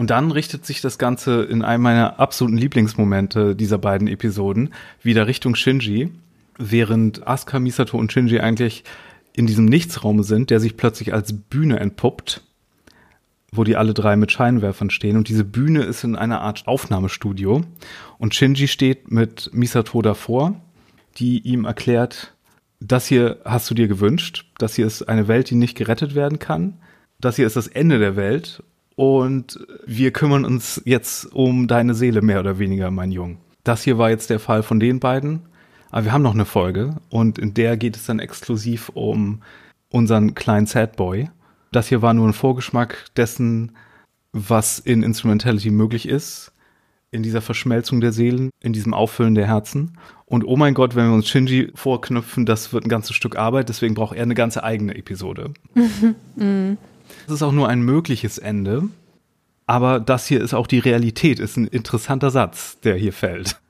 Und dann richtet sich das Ganze in einem meiner absoluten Lieblingsmomente dieser beiden Episoden wieder Richtung Shinji, während Asuka, Misato und Shinji eigentlich in diesem Nichtsraum sind, der sich plötzlich als Bühne entpuppt, wo die alle drei mit Scheinwerfern stehen. Und diese Bühne ist in einer Art Aufnahmestudio. Und Shinji steht mit Misato davor, die ihm erklärt, das hier hast du dir gewünscht, das hier ist eine Welt, die nicht gerettet werden kann, das hier ist das Ende der Welt und wir kümmern uns jetzt um deine Seele mehr oder weniger, mein Jung. Das hier war jetzt der Fall von den beiden. Aber wir haben noch eine Folge und in der geht es dann exklusiv um unseren kleinen Sad Boy. Das hier war nur ein Vorgeschmack dessen, was in Instrumentality möglich ist, in dieser Verschmelzung der Seelen, in diesem Auffüllen der Herzen. Und oh mein Gott, wenn wir uns Shinji vorknüpfen, das wird ein ganzes Stück Arbeit, deswegen braucht er eine ganze eigene Episode. Es ist auch nur ein mögliches Ende. Aber das hier ist auch die Realität, ist ein interessanter Satz, der hier fällt.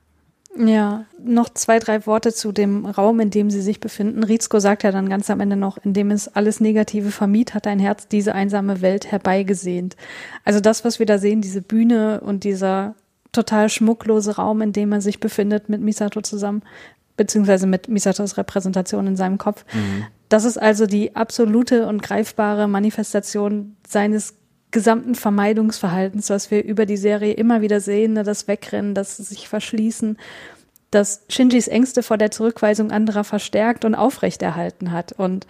Ja, noch zwei, drei Worte zu dem Raum, in dem sie sich befinden. Rizko sagt ja dann ganz am Ende noch, in dem es alles Negative vermied, hat ein Herz diese einsame Welt herbeigesehnt. Also das, was wir da sehen, diese Bühne und dieser total schmucklose Raum, in dem er sich befindet mit Misato zusammen, beziehungsweise mit Misatos Repräsentation in seinem Kopf. Mhm. Das ist also die absolute und greifbare Manifestation seines gesamten Vermeidungsverhaltens, was wir über die Serie immer wieder sehen, ne, das Wegrennen, das sich verschließen, das Shinjis Ängste vor der Zurückweisung anderer verstärkt und aufrechterhalten hat. Und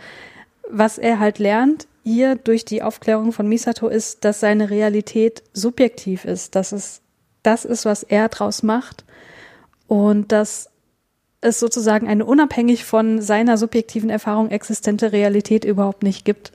was er halt lernt hier durch die Aufklärung von Misato ist, dass seine Realität subjektiv ist, dass es das ist, was er draus macht und dass es sozusagen eine unabhängig von seiner subjektiven Erfahrung existente Realität überhaupt nicht gibt.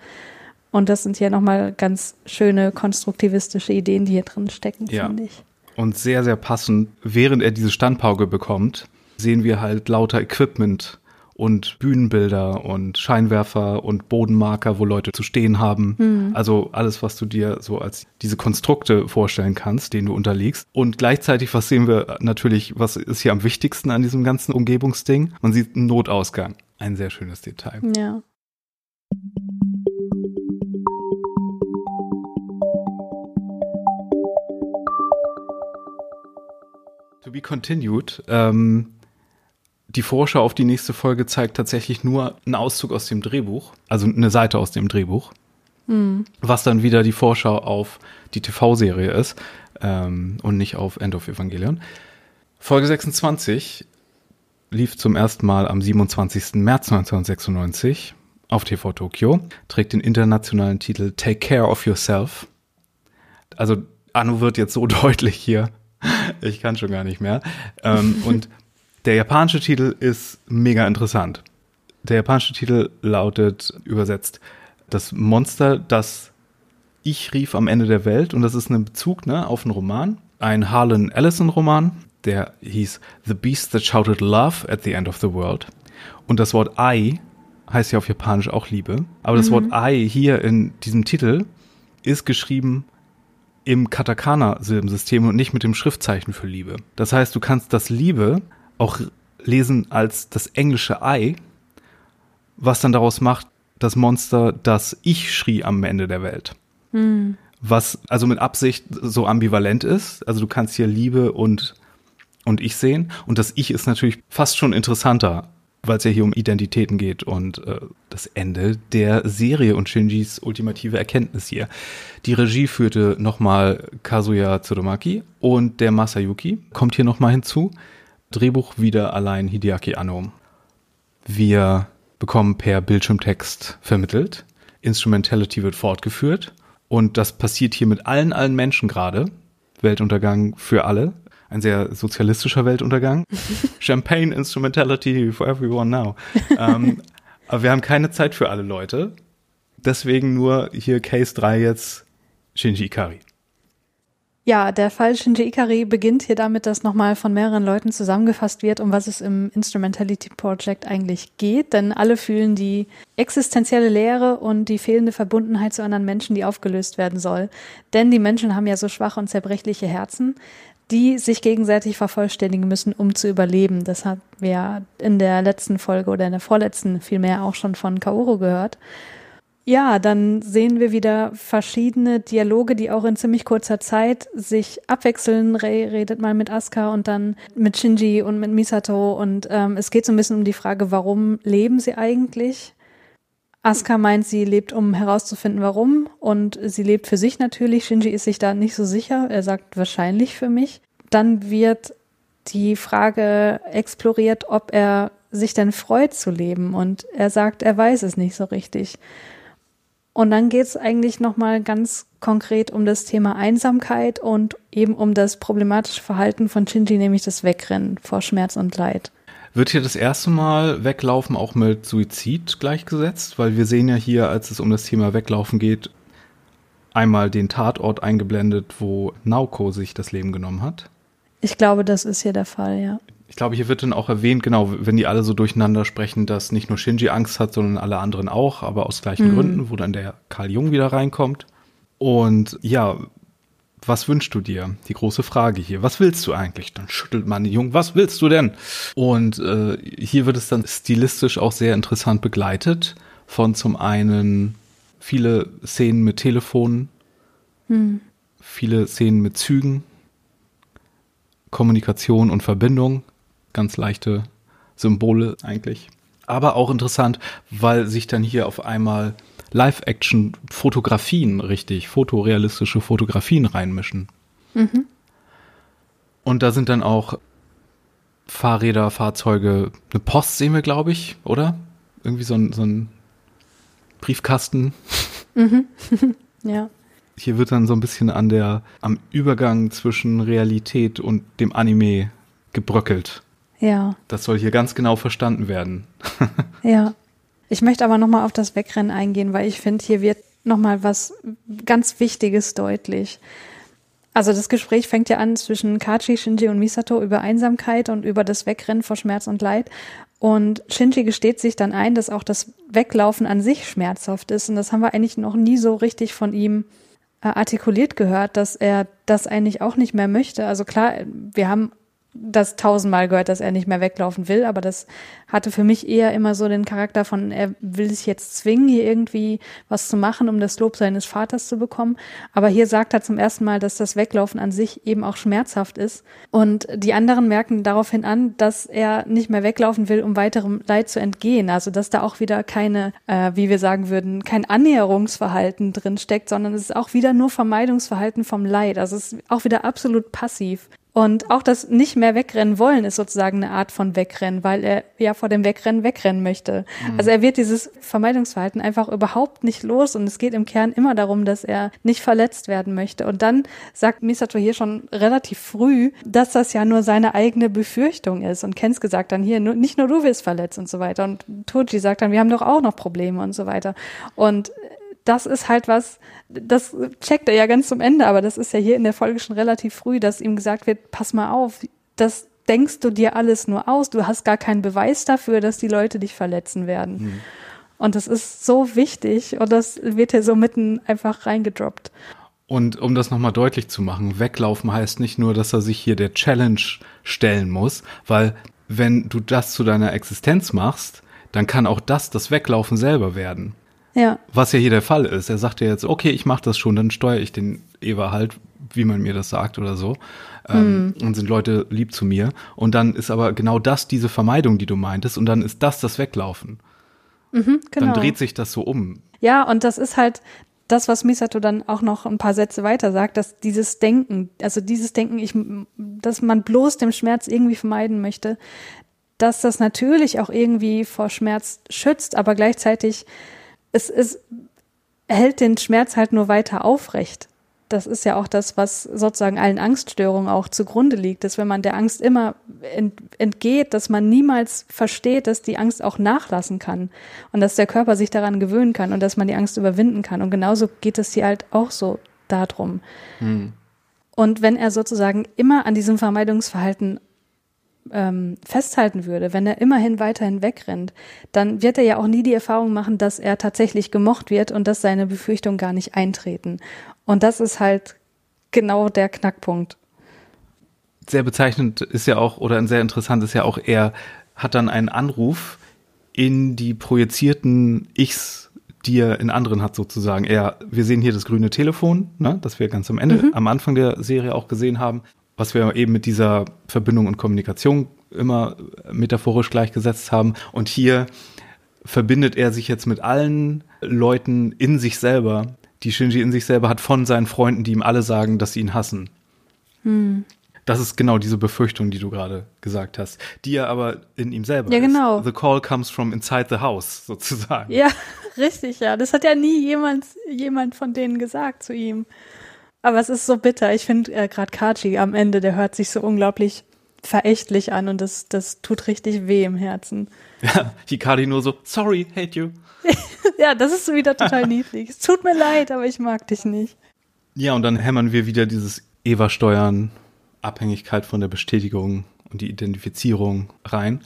Und das sind ja nochmal ganz schöne konstruktivistische Ideen, die hier drin stecken, ja. finde ich. Und sehr, sehr passend, während er diese Standpauke bekommt, sehen wir halt lauter Equipment und Bühnenbilder und Scheinwerfer und Bodenmarker, wo Leute zu stehen haben. Mhm. Also alles, was du dir so als diese Konstrukte vorstellen kannst, denen du unterliegst. Und gleichzeitig, was sehen wir natürlich, was ist hier am wichtigsten an diesem ganzen Umgebungsding? Man sieht einen Notausgang. Ein sehr schönes Detail. Ja. To be continued. Ähm, die Vorschau auf die nächste Folge zeigt tatsächlich nur einen Auszug aus dem Drehbuch, also eine Seite aus dem Drehbuch, mhm. was dann wieder die Vorschau auf die TV-Serie ist ähm, und nicht auf End of Evangelion. Folge 26 lief zum ersten Mal am 27. März 1996 auf TV Tokyo, trägt den internationalen Titel Take Care of Yourself. Also Anu wird jetzt so deutlich hier. Ich kann schon gar nicht mehr. Ähm, und der japanische Titel ist mega interessant. Der japanische Titel lautet übersetzt das Monster, das ich rief am Ende der Welt. Und das ist ein Bezug ne, auf einen Roman, ein Harlan Ellison Roman, der hieß The Beast That Shouted Love at the End of the World. Und das Wort I heißt ja auf Japanisch auch Liebe. Aber das mhm. Wort I hier in diesem Titel ist geschrieben im Katakana-Silbensystem und nicht mit dem Schriftzeichen für Liebe. Das heißt, du kannst das Liebe auch lesen als das englische I, was dann daraus macht, das Monster, das Ich schrie am Ende der Welt. Mhm. Was also mit Absicht so ambivalent ist. Also du kannst hier Liebe und, und Ich sehen. Und das Ich ist natürlich fast schon interessanter weil es ja hier um Identitäten geht und äh, das Ende der Serie und Shinjis ultimative Erkenntnis hier. Die Regie führte nochmal Kazuya Tsurumaki und der Masayuki kommt hier nochmal hinzu. Drehbuch wieder allein Hideaki Anno. Wir bekommen per Bildschirmtext vermittelt. Instrumentality wird fortgeführt und das passiert hier mit allen, allen Menschen gerade. Weltuntergang für alle ein sehr sozialistischer Weltuntergang. Champagne Instrumentality for everyone now. ähm, aber wir haben keine Zeit für alle Leute. Deswegen nur hier Case 3 jetzt Shinji Ikari. Ja, der Fall Shinji Ikari beginnt hier damit, dass nochmal von mehreren Leuten zusammengefasst wird, um was es im Instrumentality Project eigentlich geht. Denn alle fühlen die existenzielle Leere und die fehlende Verbundenheit zu anderen Menschen, die aufgelöst werden soll. Denn die Menschen haben ja so schwache und zerbrechliche Herzen die sich gegenseitig vervollständigen müssen, um zu überleben. Das haben wir in der letzten Folge oder in der vorletzten vielmehr auch schon von Kaoru gehört. Ja, dann sehen wir wieder verschiedene Dialoge, die auch in ziemlich kurzer Zeit sich abwechseln. Rei redet mal mit Asuka und dann mit Shinji und mit Misato und ähm, es geht so ein bisschen um die Frage, warum leben sie eigentlich? Asuka meint, sie lebt, um herauszufinden, warum. Und sie lebt für sich natürlich. Shinji ist sich da nicht so sicher. Er sagt wahrscheinlich für mich. Dann wird die Frage exploriert, ob er sich denn freut zu leben. Und er sagt, er weiß es nicht so richtig. Und dann geht es eigentlich nochmal ganz konkret um das Thema Einsamkeit und eben um das problematische Verhalten von Shinji, nämlich das Wegrennen vor Schmerz und Leid. Wird hier das erste Mal Weglaufen auch mit Suizid gleichgesetzt? Weil wir sehen ja hier, als es um das Thema Weglaufen geht, einmal den Tatort eingeblendet, wo Naoko sich das Leben genommen hat. Ich glaube, das ist hier der Fall, ja. Ich glaube, hier wird dann auch erwähnt, genau, wenn die alle so durcheinander sprechen, dass nicht nur Shinji Angst hat, sondern alle anderen auch, aber aus gleichen mhm. Gründen, wo dann der Karl Jung wieder reinkommt. Und ja, was wünschst du dir? Die große Frage hier. Was willst du eigentlich? Dann schüttelt man den Jungen, was willst du denn? Und äh, hier wird es dann stilistisch auch sehr interessant begleitet von zum einen viele Szenen mit Telefonen, hm. viele Szenen mit Zügen, Kommunikation und Verbindung, ganz leichte Symbole eigentlich. Aber auch interessant, weil sich dann hier auf einmal Live-Action-Fotografien richtig, fotorealistische Fotografien reinmischen. Mhm. Und da sind dann auch Fahrräder, Fahrzeuge, eine Post sehen wir, glaube ich, oder? Irgendwie so ein, so ein Briefkasten. Mhm. ja. Hier wird dann so ein bisschen an der, am Übergang zwischen Realität und dem Anime gebröckelt. Ja. Das soll hier ganz genau verstanden werden. ja. Ich möchte aber nochmal auf das Wegrennen eingehen, weil ich finde, hier wird nochmal was ganz Wichtiges deutlich. Also das Gespräch fängt ja an zwischen Kachi, Shinji und Misato über Einsamkeit und über das Wegrennen vor Schmerz und Leid. Und Shinji gesteht sich dann ein, dass auch das Weglaufen an sich schmerzhaft ist. Und das haben wir eigentlich noch nie so richtig von ihm äh, artikuliert gehört, dass er das eigentlich auch nicht mehr möchte. Also klar, wir haben das tausendmal gehört, dass er nicht mehr weglaufen will, aber das hatte für mich eher immer so den Charakter von, er will sich jetzt zwingen, hier irgendwie was zu machen, um das Lob seines Vaters zu bekommen. Aber hier sagt er zum ersten Mal, dass das Weglaufen an sich eben auch schmerzhaft ist. Und die anderen merken daraufhin an, dass er nicht mehr weglaufen will, um weiterem Leid zu entgehen. Also dass da auch wieder keine, äh, wie wir sagen würden, kein Annäherungsverhalten drin steckt, sondern es ist auch wieder nur Vermeidungsverhalten vom Leid. Also es ist auch wieder absolut passiv. Und auch das nicht mehr wegrennen wollen ist sozusagen eine Art von Wegrennen, weil er ja vor dem Wegrennen wegrennen möchte. Mhm. Also er wird dieses Vermeidungsverhalten einfach überhaupt nicht los und es geht im Kern immer darum, dass er nicht verletzt werden möchte. Und dann sagt Misato hier schon relativ früh, dass das ja nur seine eigene Befürchtung ist. Und Kens gesagt dann hier, nicht nur du wirst verletzt und so weiter. Und Toji sagt dann, wir haben doch auch noch Probleme und so weiter. Und das ist halt was, das checkt er ja ganz zum Ende, aber das ist ja hier in der Folge schon relativ früh, dass ihm gesagt wird, pass mal auf, das denkst du dir alles nur aus, du hast gar keinen Beweis dafür, dass die Leute dich verletzen werden. Mhm. Und das ist so wichtig und das wird hier so mitten einfach reingedroppt. Und um das nochmal deutlich zu machen, weglaufen heißt nicht nur, dass er sich hier der Challenge stellen muss, weil wenn du das zu deiner Existenz machst, dann kann auch das das Weglaufen selber werden. Ja. Was ja hier der Fall ist. Er sagt ja jetzt, okay, ich mache das schon, dann steuere ich den Eber halt, wie man mir das sagt oder so. Ähm, mm. Und sind Leute lieb zu mir. Und dann ist aber genau das diese Vermeidung, die du meintest. Und dann ist das das Weglaufen. Mhm, genau. Dann dreht sich das so um. Ja, und das ist halt das, was Misato dann auch noch ein paar Sätze weiter sagt, dass dieses Denken, also dieses Denken, ich, dass man bloß dem Schmerz irgendwie vermeiden möchte, dass das natürlich auch irgendwie vor Schmerz schützt, aber gleichzeitig es ist, hält den Schmerz halt nur weiter aufrecht. Das ist ja auch das, was sozusagen allen Angststörungen auch zugrunde liegt, dass wenn man der Angst immer entgeht, dass man niemals versteht, dass die Angst auch nachlassen kann und dass der Körper sich daran gewöhnen kann und dass man die Angst überwinden kann. Und genauso geht es hier halt auch so darum. Hm. Und wenn er sozusagen immer an diesem Vermeidungsverhalten ähm, festhalten würde, wenn er immerhin weiterhin wegrennt, dann wird er ja auch nie die Erfahrung machen, dass er tatsächlich gemocht wird und dass seine Befürchtungen gar nicht eintreten. Und das ist halt genau der Knackpunkt. Sehr bezeichnend ist ja auch, oder ein sehr interessant ist ja auch, er hat dann einen Anruf in die projizierten Ichs, die er in anderen hat sozusagen. Er, wir sehen hier das grüne Telefon, ne, das wir ganz am Ende, mhm. am Anfang der Serie auch gesehen haben was wir eben mit dieser Verbindung und Kommunikation immer metaphorisch gleichgesetzt haben. Und hier verbindet er sich jetzt mit allen Leuten in sich selber, die Shinji in sich selber hat, von seinen Freunden, die ihm alle sagen, dass sie ihn hassen. Hm. Das ist genau diese Befürchtung, die du gerade gesagt hast, die ja aber in ihm selber ja, genau. ist. The call comes from inside the house, sozusagen. Ja, richtig, ja. Das hat ja nie jemand, jemand von denen gesagt zu ihm. Aber es ist so bitter. Ich finde äh, gerade Kachi am Ende, der hört sich so unglaublich verächtlich an und das, das tut richtig weh im Herzen. Ja, Hikari nur so, sorry, hate you. ja, das ist wieder total niedlich. Es tut mir leid, aber ich mag dich nicht. Ja, und dann hämmern wir wieder dieses Eva-Steuern, Abhängigkeit von der Bestätigung und die Identifizierung rein.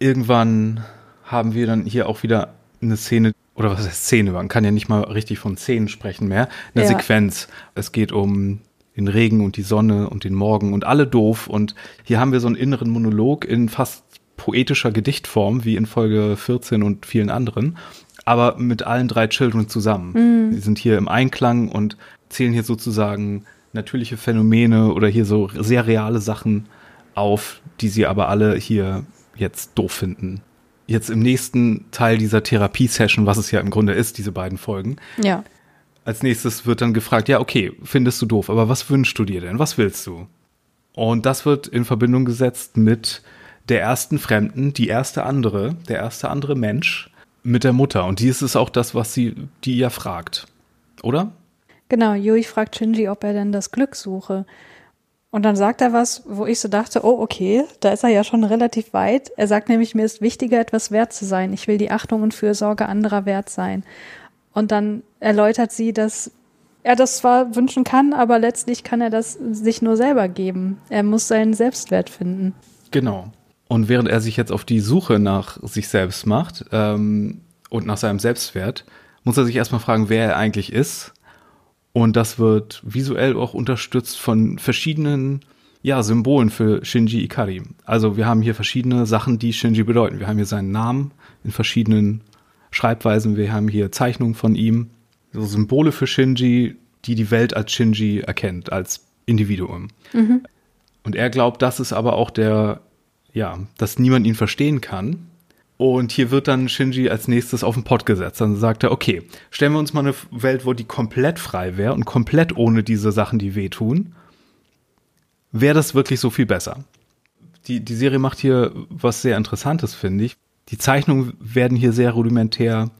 Irgendwann haben wir dann hier auch wieder eine Szene, oder was heißt Szene? Man kann ja nicht mal richtig von Szenen sprechen mehr. Eine ja. Sequenz. Es geht um den Regen und die Sonne und den Morgen und alle doof. Und hier haben wir so einen inneren Monolog in fast poetischer Gedichtform, wie in Folge 14 und vielen anderen. Aber mit allen drei Children zusammen. Mhm. Die sind hier im Einklang und zählen hier sozusagen natürliche Phänomene oder hier so sehr reale Sachen auf, die sie aber alle hier jetzt doof finden jetzt im nächsten Teil dieser Therapiesession, was es ja im Grunde ist, diese beiden Folgen. Ja. Als nächstes wird dann gefragt, ja, okay, findest du doof, aber was wünschst du dir denn? Was willst du? Und das wird in Verbindung gesetzt mit der ersten Fremden, die erste andere, der erste andere Mensch mit der Mutter. Und dies ist auch das, was sie, die ja fragt. Oder? Genau, Yui fragt Shinji, ob er denn das Glück suche. Und dann sagt er was, wo ich so dachte, oh, okay, da ist er ja schon relativ weit. Er sagt nämlich, mir ist wichtiger, etwas wert zu sein. Ich will die Achtung und Fürsorge anderer wert sein. Und dann erläutert sie, dass er das zwar wünschen kann, aber letztlich kann er das sich nur selber geben. Er muss seinen Selbstwert finden. Genau. Und während er sich jetzt auf die Suche nach sich selbst macht ähm, und nach seinem Selbstwert, muss er sich erstmal fragen, wer er eigentlich ist und das wird visuell auch unterstützt von verschiedenen ja, Symbolen für Shinji Ikari. Also wir haben hier verschiedene Sachen, die Shinji bedeuten. Wir haben hier seinen Namen in verschiedenen Schreibweisen. Wir haben hier Zeichnungen von ihm. So Symbole für Shinji, die die Welt als Shinji erkennt, als Individuum. Mhm. Und er glaubt, das ist aber auch der, ja, dass niemand ihn verstehen kann. Und hier wird dann Shinji als nächstes auf den Pott gesetzt. Dann sagt er, okay, stellen wir uns mal eine Welt, wo die komplett frei wäre und komplett ohne diese Sachen, die wehtun. wäre das wirklich so viel besser. Die, die Serie macht hier was sehr Interessantes, finde ich. Die Zeichnungen werden hier sehr rudimentär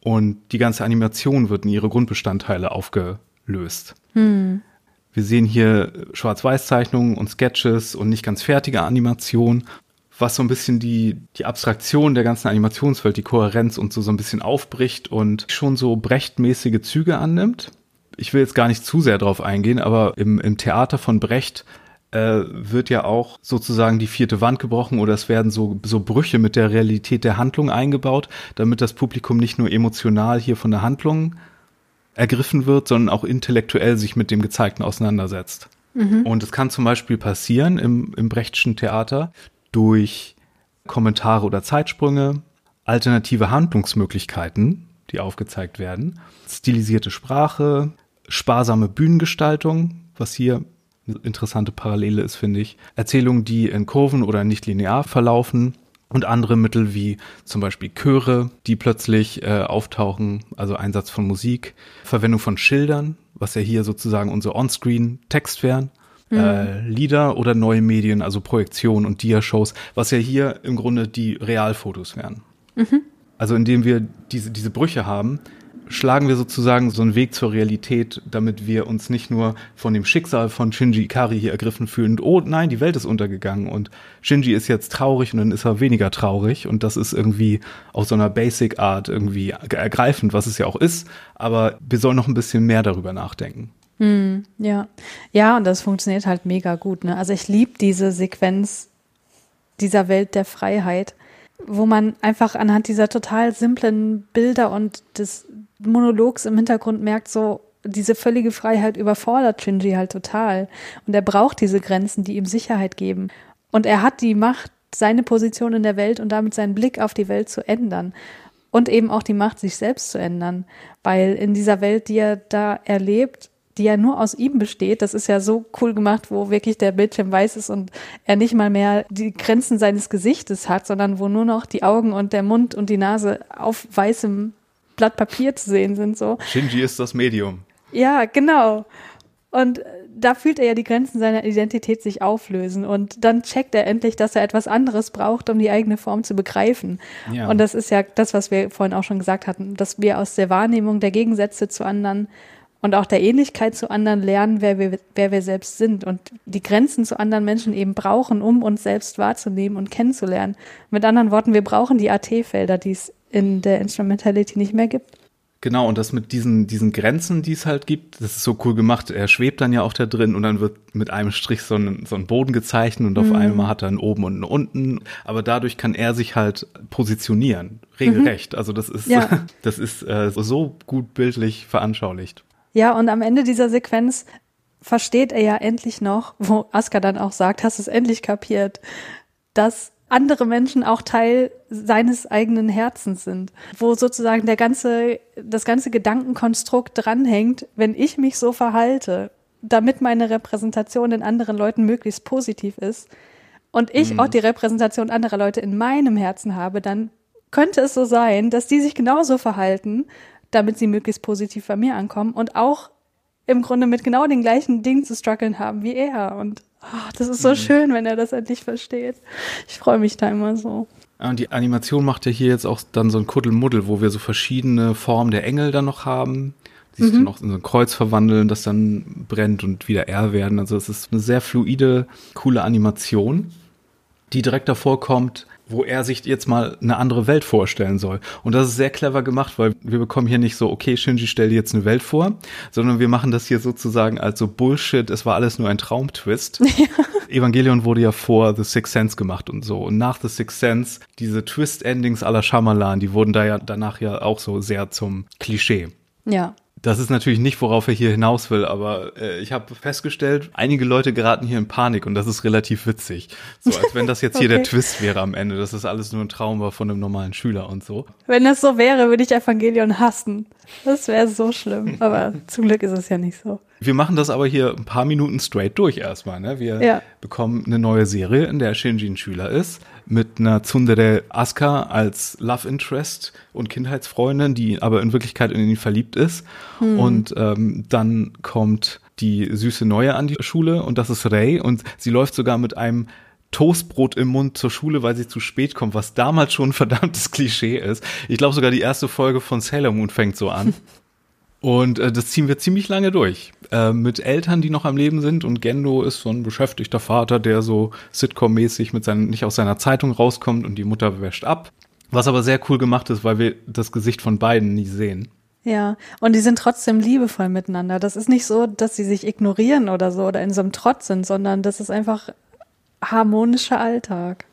und die ganze Animation wird in ihre Grundbestandteile aufgelöst. Hm. Wir sehen hier Schwarz-Weiß-Zeichnungen und Sketches und nicht ganz fertige Animationen, was so ein bisschen die, die Abstraktion der ganzen Animationswelt, die Kohärenz und so, so ein bisschen aufbricht und schon so brechtmäßige Züge annimmt. Ich will jetzt gar nicht zu sehr drauf eingehen, aber im, im Theater von Brecht äh, wird ja auch sozusagen die vierte Wand gebrochen oder es werden so, so Brüche mit der Realität der Handlung eingebaut, damit das Publikum nicht nur emotional hier von der Handlung ergriffen wird, sondern auch intellektuell sich mit dem Gezeigten auseinandersetzt. Mhm. Und es kann zum Beispiel passieren im, im Brechtschen Theater durch Kommentare oder Zeitsprünge, alternative Handlungsmöglichkeiten, die aufgezeigt werden, stilisierte Sprache, sparsame Bühnengestaltung, was hier eine interessante Parallele ist, finde ich. Erzählungen, die in Kurven oder nicht linear verlaufen, und andere Mittel wie zum Beispiel Chöre, die plötzlich äh, auftauchen, also Einsatz von Musik, Verwendung von Schildern, was ja hier sozusagen unser On-Screen-Text wären, mhm. äh, Lieder oder neue Medien, also Projektionen und Dia-Shows, was ja hier im Grunde die Realfotos wären. Mhm. Also indem wir diese, diese Brüche haben, schlagen wir sozusagen so einen Weg zur Realität, damit wir uns nicht nur von dem Schicksal von Shinji Ikari hier ergriffen fühlen. Oh nein, die Welt ist untergegangen und Shinji ist jetzt traurig und dann ist er weniger traurig und das ist irgendwie aus so einer Basic Art irgendwie ergreifend, was es ja auch ist. Aber wir sollen noch ein bisschen mehr darüber nachdenken. Hm, ja, ja, und das funktioniert halt mega gut. Ne? Also ich liebe diese Sequenz dieser Welt der Freiheit wo man einfach anhand dieser total simplen Bilder und des Monologs im Hintergrund merkt, so diese völlige Freiheit überfordert Shinji halt total. Und er braucht diese Grenzen, die ihm Sicherheit geben. Und er hat die Macht, seine Position in der Welt und damit seinen Blick auf die Welt zu ändern. Und eben auch die Macht, sich selbst zu ändern. Weil in dieser Welt, die er da erlebt, die ja nur aus ihm besteht. Das ist ja so cool gemacht, wo wirklich der Bildschirm weiß ist und er nicht mal mehr die Grenzen seines Gesichtes hat, sondern wo nur noch die Augen und der Mund und die Nase auf weißem Blatt Papier zu sehen sind. So. Shinji ist das Medium. Ja, genau. Und da fühlt er ja die Grenzen seiner Identität sich auflösen und dann checkt er endlich, dass er etwas anderes braucht, um die eigene Form zu begreifen. Ja. Und das ist ja das, was wir vorhin auch schon gesagt hatten, dass wir aus der Wahrnehmung der Gegensätze zu anderen und auch der Ähnlichkeit zu anderen lernen, wer wir, wer wir selbst sind und die Grenzen zu anderen Menschen eben brauchen, um uns selbst wahrzunehmen und kennenzulernen. Mit anderen Worten, wir brauchen die AT-Felder, die es in der Instrumentality nicht mehr gibt. Genau, und das mit diesen, diesen Grenzen, die es halt gibt, das ist so cool gemacht. Er schwebt dann ja auch da drin und dann wird mit einem Strich so ein, so ein Boden gezeichnet und auf mhm. einmal hat er einen oben und einen unten. Aber dadurch kann er sich halt positionieren, regelrecht. Mhm. Also das ist, ja. das ist äh, so gut bildlich veranschaulicht. Ja, und am Ende dieser Sequenz versteht er ja endlich noch, wo Aska dann auch sagt, hast es endlich kapiert, dass andere Menschen auch Teil seines eigenen Herzens sind, wo sozusagen der ganze, das ganze Gedankenkonstrukt dranhängt, wenn ich mich so verhalte, damit meine Repräsentation in anderen Leuten möglichst positiv ist und ich mhm. auch die Repräsentation anderer Leute in meinem Herzen habe, dann könnte es so sein, dass die sich genauso verhalten damit sie möglichst positiv bei mir ankommen und auch im Grunde mit genau den gleichen Dingen zu strugglen haben wie er. Und oh, das ist so mhm. schön, wenn er das endlich versteht. Ich freue mich da immer so. Und die Animation macht ja hier jetzt auch dann so ein Kuddelmuddel, wo wir so verschiedene Formen der Engel dann noch haben, die sich mhm. dann auch in so ein Kreuz verwandeln, das dann brennt und wieder R werden. Also es ist eine sehr fluide, coole Animation, die direkt davor kommt, wo er sich jetzt mal eine andere Welt vorstellen soll. Und das ist sehr clever gemacht, weil wir bekommen hier nicht so, okay, Shinji, stell dir jetzt eine Welt vor, sondern wir machen das hier sozusagen als so Bullshit, es war alles nur ein Traumtwist. Ja. Evangelion wurde ja vor The Sixth Sense gemacht und so. Und nach The Sixth Sense, diese Twist-Endings aller Shyamalan, die wurden da ja danach ja auch so sehr zum Klischee. Ja. Das ist natürlich nicht, worauf er hier hinaus will, aber äh, ich habe festgestellt, einige Leute geraten hier in Panik und das ist relativ witzig. So als wenn das jetzt okay. hier der Twist wäre am Ende, dass das alles nur ein Traum war von einem normalen Schüler und so. Wenn das so wäre, würde ich Evangelion hassen. Das wäre so schlimm, aber zum Glück ist es ja nicht so. Wir machen das aber hier ein paar Minuten straight durch erstmal. Ne? Wir ja. bekommen eine neue Serie, in der Shinji ein Schüler ist, mit einer Tsundere Asuka als Love Interest und Kindheitsfreundin, die aber in Wirklichkeit in ihn verliebt ist. Hm. Und ähm, dann kommt die süße Neue an die Schule und das ist Ray und sie läuft sogar mit einem Toastbrot im Mund zur Schule, weil sie zu spät kommt, was damals schon ein verdammtes Klischee ist. Ich glaube sogar die erste Folge von Sailor Moon fängt so an. Und äh, das ziehen wir ziemlich lange durch. Äh, mit Eltern, die noch am Leben sind. Und Gendo ist so ein beschäftigter Vater, der so Sitcom-mäßig mit seinen, nicht aus seiner Zeitung rauskommt und die Mutter wäscht ab. Was aber sehr cool gemacht ist, weil wir das Gesicht von beiden nie sehen. Ja, und die sind trotzdem liebevoll miteinander. Das ist nicht so, dass sie sich ignorieren oder so oder in so einem Trotz sind, sondern das ist einfach harmonischer Alltag.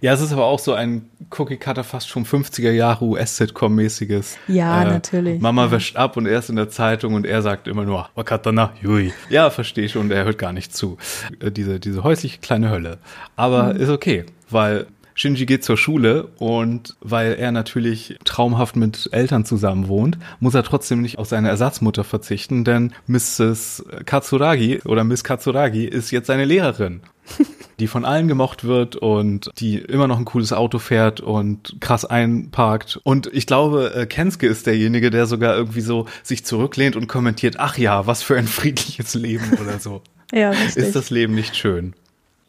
Ja, es ist aber auch so ein Cookie-Cutter, fast schon 50er Jahre US-Sitcom-mäßiges. Ja, äh, natürlich. Mama wäscht ab und er ist in der Zeitung und er sagt immer nur, Wakatana, Yui. Ja, verstehe schon, er hört gar nicht zu. Äh, diese, diese häusliche kleine Hölle. Aber mhm. ist okay, weil Shinji geht zur Schule und weil er natürlich traumhaft mit Eltern zusammen wohnt, muss er trotzdem nicht auf seine Ersatzmutter verzichten, denn Mrs. Katsuragi oder Miss Katsuragi ist jetzt seine Lehrerin. die von allen gemocht wird und die immer noch ein cooles Auto fährt und krass einparkt. Und ich glaube, äh, Kenske ist derjenige, der sogar irgendwie so sich zurücklehnt und kommentiert, ach ja, was für ein friedliches Leben oder so. ja, richtig. Ist das Leben nicht schön?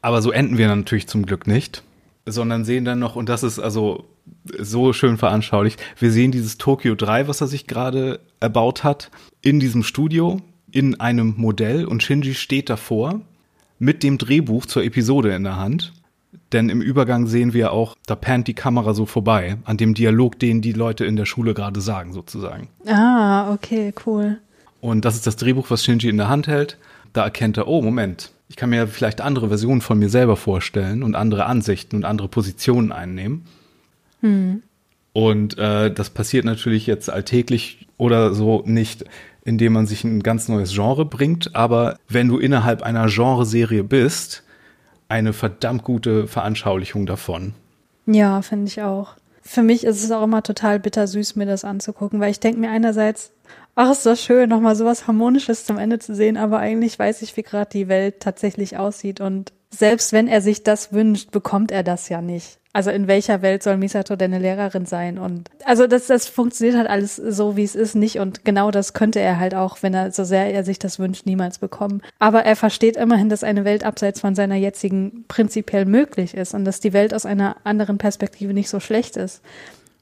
Aber so enden wir natürlich zum Glück nicht sondern sehen dann noch, und das ist also so schön veranschaulicht, wir sehen dieses Tokyo 3, was er sich gerade erbaut hat, in diesem Studio, in einem Modell und Shinji steht davor mit dem Drehbuch zur Episode in der Hand. Denn im Übergang sehen wir auch, da pannt die Kamera so vorbei, an dem Dialog, den die Leute in der Schule gerade sagen, sozusagen. Ah, okay, cool. Und das ist das Drehbuch, was Shinji in der Hand hält. Da erkennt er, oh, Moment, ich kann mir vielleicht andere Versionen von mir selber vorstellen und andere Ansichten und andere Positionen einnehmen. Hm. Und äh, das passiert natürlich jetzt alltäglich oder so nicht, indem man sich ein ganz neues Genre bringt. Aber wenn du innerhalb einer Genreserie bist, eine verdammt gute Veranschaulichung davon. Ja, finde ich auch. Für mich ist es auch immer total bittersüß, mir das anzugucken, weil ich denke mir einerseits, ach, ist das schön, nochmal sowas Harmonisches zum Ende zu sehen, aber eigentlich weiß ich, wie gerade die Welt tatsächlich aussieht und selbst wenn er sich das wünscht, bekommt er das ja nicht. Also in welcher Welt soll Misato denn eine Lehrerin sein? Und also das, das funktioniert halt alles so, wie es ist, nicht. Und genau das könnte er halt auch, wenn er so sehr er sich das wünscht, niemals bekommen. Aber er versteht immerhin, dass eine Welt abseits von seiner jetzigen prinzipiell möglich ist und dass die Welt aus einer anderen Perspektive nicht so schlecht ist.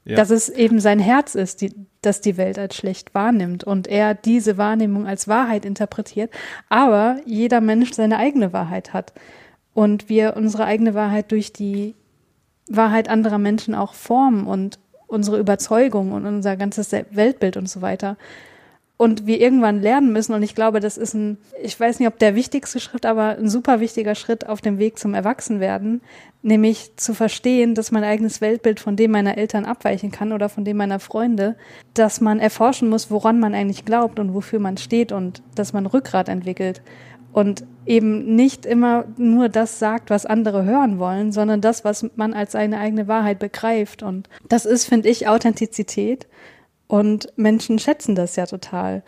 Ja. Dass es eben sein Herz ist, die, das die Welt als schlecht wahrnimmt und er diese Wahrnehmung als Wahrheit interpretiert, aber jeder Mensch seine eigene Wahrheit hat und wir unsere eigene Wahrheit durch die Wahrheit anderer Menschen auch formen und unsere Überzeugung und unser ganzes Weltbild und so weiter und wir irgendwann lernen müssen. Und ich glaube, das ist ein, ich weiß nicht, ob der wichtigste Schritt, aber ein super wichtiger Schritt auf dem Weg zum Erwachsenwerden, nämlich zu verstehen, dass mein eigenes Weltbild von dem meiner Eltern abweichen kann oder von dem meiner Freunde, dass man erforschen muss, woran man eigentlich glaubt und wofür man steht und dass man Rückgrat entwickelt und eben nicht immer nur das sagt, was andere hören wollen, sondern das, was man als seine eigene Wahrheit begreift. Und das ist, finde ich, Authentizität. Und Menschen schätzen das ja total.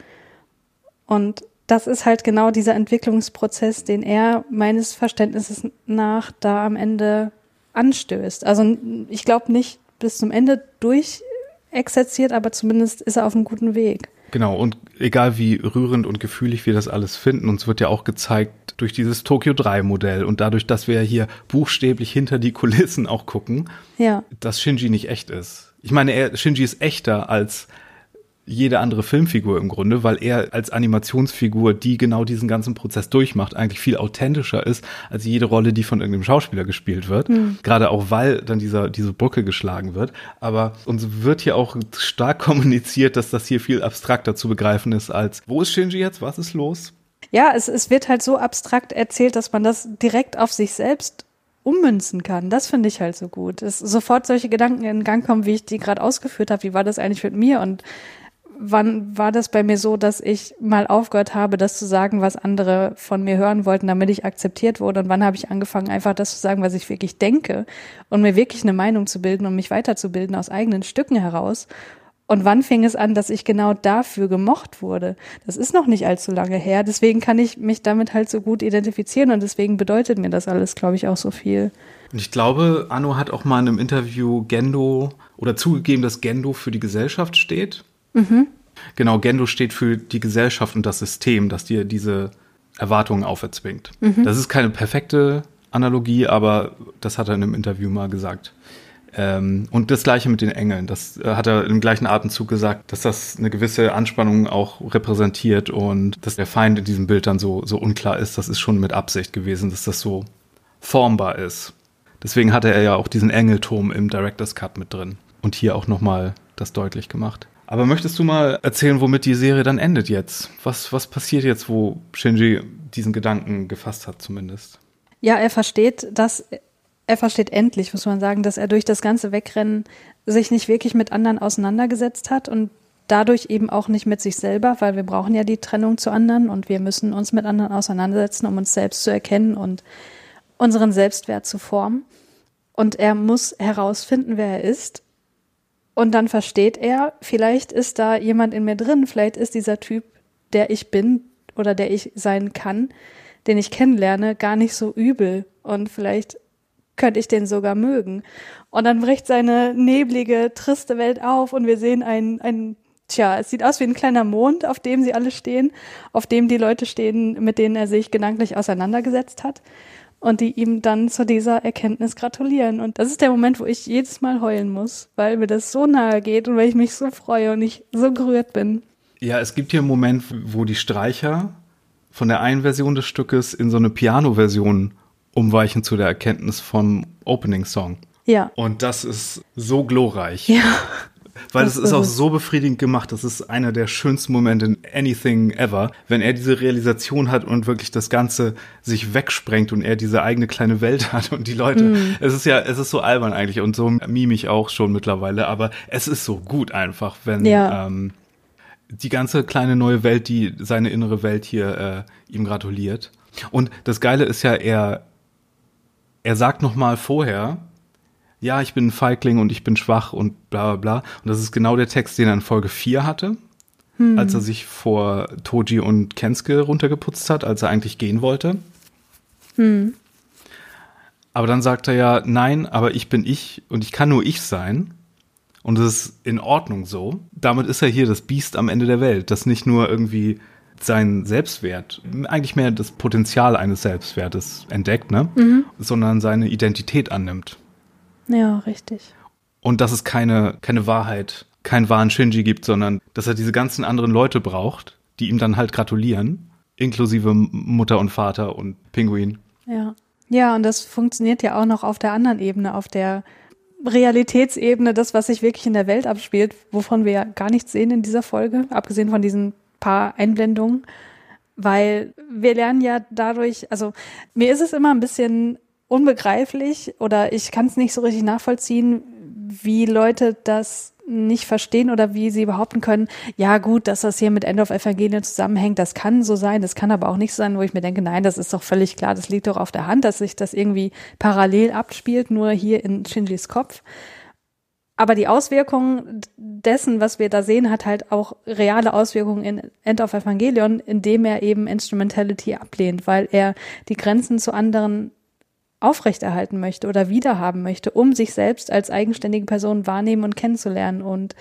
Und das ist halt genau dieser Entwicklungsprozess, den er meines Verständnisses nach da am Ende anstößt. Also ich glaube nicht bis zum Ende durchexerziert, aber zumindest ist er auf einem guten Weg. Genau, und egal wie rührend und gefühlig wir das alles finden, uns wird ja auch gezeigt durch dieses Tokyo 3 Modell und dadurch, dass wir hier buchstäblich hinter die Kulissen auch gucken, ja. dass Shinji nicht echt ist. Ich meine, er, Shinji ist echter als jede andere Filmfigur im Grunde, weil er als Animationsfigur, die genau diesen ganzen Prozess durchmacht, eigentlich viel authentischer ist als jede Rolle, die von irgendeinem Schauspieler gespielt wird. Mhm. Gerade auch, weil dann dieser, diese Brücke geschlagen wird. Aber uns wird hier auch stark kommuniziert, dass das hier viel abstrakter zu begreifen ist als, wo ist Shinji jetzt? Was ist los? Ja, es, es wird halt so abstrakt erzählt, dass man das direkt auf sich selbst ummünzen kann. Das finde ich halt so gut. Dass sofort solche Gedanken in Gang kommen, wie ich die gerade ausgeführt habe. Wie war das eigentlich mit mir? Und wann war das bei mir so, dass ich mal aufgehört habe, das zu sagen, was andere von mir hören wollten, damit ich akzeptiert wurde? Und wann habe ich angefangen, einfach das zu sagen, was ich wirklich denke und mir wirklich eine Meinung zu bilden und mich weiterzubilden aus eigenen Stücken heraus? Und wann fing es an, dass ich genau dafür gemocht wurde? Das ist noch nicht allzu lange her. Deswegen kann ich mich damit halt so gut identifizieren und deswegen bedeutet mir das alles, glaube ich, auch so viel. Und ich glaube, Anno hat auch mal in einem Interview Gendo oder zugegeben, dass Gendo für die Gesellschaft steht. Mhm. Genau, Gendo steht für die Gesellschaft und das System, das dir diese Erwartungen auferzwingt. Mhm. Das ist keine perfekte Analogie, aber das hat er in einem Interview mal gesagt. Ähm, und das gleiche mit den Engeln. Das äh, hat er im gleichen Atemzug gesagt, dass das eine gewisse Anspannung auch repräsentiert und dass der Feind in diesem Bild dann so, so unklar ist. Das ist schon mit Absicht gewesen, dass das so formbar ist. Deswegen hatte er ja auch diesen Engelturm im Director's Cut mit drin. Und hier auch nochmal das deutlich gemacht. Aber möchtest du mal erzählen, womit die Serie dann endet jetzt? Was, was passiert jetzt, wo Shinji diesen Gedanken gefasst hat zumindest? Ja, er versteht, dass er versteht endlich, muss man sagen, dass er durch das ganze Wegrennen sich nicht wirklich mit anderen auseinandergesetzt hat und dadurch eben auch nicht mit sich selber, weil wir brauchen ja die Trennung zu anderen und wir müssen uns mit anderen auseinandersetzen, um uns selbst zu erkennen und unseren Selbstwert zu formen. Und er muss herausfinden, wer er ist. Und dann versteht er, vielleicht ist da jemand in mir drin, vielleicht ist dieser Typ, der ich bin oder der ich sein kann, den ich kennenlerne, gar nicht so übel. Und vielleicht könnte ich den sogar mögen. Und dann bricht seine neblige, triste Welt auf und wir sehen ein, ein, tja, es sieht aus wie ein kleiner Mond, auf dem sie alle stehen, auf dem die Leute stehen, mit denen er sich gedanklich auseinandergesetzt hat und die ihm dann zu dieser Erkenntnis gratulieren. Und das ist der Moment, wo ich jedes Mal heulen muss, weil mir das so nahe geht und weil ich mich so freue und ich so gerührt bin. Ja, es gibt hier einen Moment, wo die Streicher von der einen Version des Stückes in so eine Piano-Version umweichen zu der Erkenntnis vom Opening-Song. Ja. Und das ist so glorreich. Ja. Weil es ist auch so befriedigend gemacht. Das ist einer der schönsten Momente in anything ever, wenn er diese Realisation hat und wirklich das Ganze sich wegsprengt und er diese eigene kleine Welt hat und die Leute. Mm. Es ist ja, es ist so albern eigentlich und so mime ich auch schon mittlerweile, aber es ist so gut einfach, wenn ja. ähm, die ganze kleine neue Welt, die seine innere Welt hier äh, ihm gratuliert. Und das Geile ist ja, er er sagt noch mal vorher, ja, ich bin ein Feigling und ich bin schwach und bla bla bla. Und das ist genau der Text, den er in Folge 4 hatte, hm. als er sich vor Toji und Kensuke runtergeputzt hat, als er eigentlich gehen wollte. Hm. Aber dann sagt er ja, nein, aber ich bin ich und ich kann nur ich sein. Und es ist in Ordnung so. Damit ist er hier das Biest am Ende der Welt, das nicht nur irgendwie seinen Selbstwert, eigentlich mehr das Potenzial eines Selbstwertes entdeckt, ne? Mhm. sondern seine Identität annimmt. Ja, richtig. Und dass es keine, keine Wahrheit, keinen wahren Shinji gibt, sondern dass er diese ganzen anderen Leute braucht, die ihm dann halt gratulieren, inklusive Mutter und Vater und Pinguin. Ja. Ja, und das funktioniert ja auch noch auf der anderen Ebene, auf der Realitätsebene, das, was sich wirklich in der Welt abspielt, wovon wir ja gar nichts sehen in dieser Folge, abgesehen von diesen paar Einblendungen, weil wir lernen ja dadurch, also mir ist es immer ein bisschen unbegreiflich oder ich kann es nicht so richtig nachvollziehen, wie Leute das nicht verstehen oder wie sie behaupten können, ja gut, dass das hier mit End of Evangelien zusammenhängt, das kann so sein, das kann aber auch nicht so sein, wo ich mir denke, nein, das ist doch völlig klar, das liegt doch auf der Hand, dass sich das irgendwie parallel abspielt, nur hier in Shinjis Kopf. Aber die Auswirkungen dessen, was wir da sehen, hat halt auch reale Auswirkungen in End of Evangelion, indem er eben Instrumentality ablehnt, weil er die Grenzen zu anderen aufrechterhalten möchte oder wiederhaben möchte, um sich selbst als eigenständige Person wahrnehmen und kennenzulernen. Und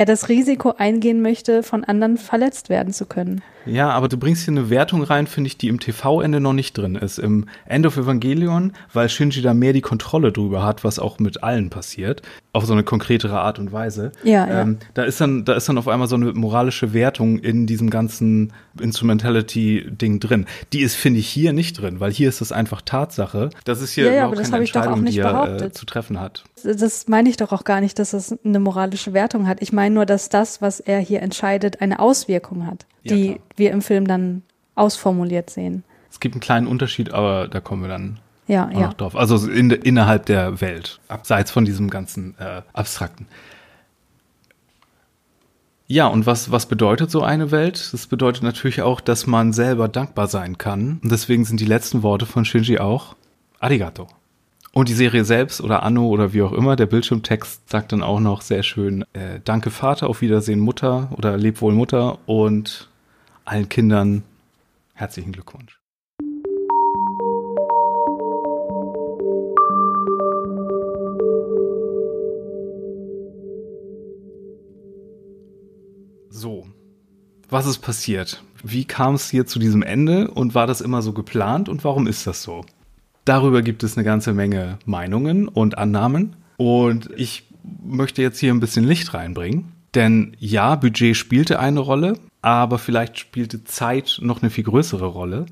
er das Risiko eingehen möchte, von anderen verletzt werden zu können. Ja, aber du bringst hier eine Wertung rein, finde ich, die im TV-Ende noch nicht drin ist. Im End of Evangelion, weil Shinji da mehr die Kontrolle drüber hat, was auch mit allen passiert, auf so eine konkretere Art und Weise. Ja, ja. Ähm, da ist dann, da ist dann auf einmal so eine moralische Wertung in diesem ganzen Instrumentality-Ding drin. Die ist, finde ich, hier nicht drin, weil hier ist es einfach Tatsache. Das ist hier ja, ja, überhaupt keine Entscheidung, die er äh, zu treffen hat. Das meine ich doch auch gar nicht, dass es eine moralische Wertung hat. Ich meine nur, dass das, was er hier entscheidet, eine Auswirkung hat die ja, wir im Film dann ausformuliert sehen. Es gibt einen kleinen Unterschied, aber da kommen wir dann ja, ja. noch. Also in, innerhalb der Welt, abseits von diesem ganzen äh, Abstrakten. Ja, und was, was bedeutet so eine Welt? Das bedeutet natürlich auch, dass man selber dankbar sein kann. Und deswegen sind die letzten Worte von Shinji auch Arigato. Und die Serie selbst oder Anno oder wie auch immer, der Bildschirmtext sagt dann auch noch sehr schön, äh, danke Vater, auf Wiedersehen Mutter oder leb wohl Mutter und allen Kindern herzlichen Glückwunsch. So, was ist passiert? Wie kam es hier zu diesem Ende und war das immer so geplant und warum ist das so? Darüber gibt es eine ganze Menge Meinungen und Annahmen und ich möchte jetzt hier ein bisschen Licht reinbringen. Denn ja, Budget spielte eine Rolle, aber vielleicht spielte Zeit noch eine viel größere Rolle.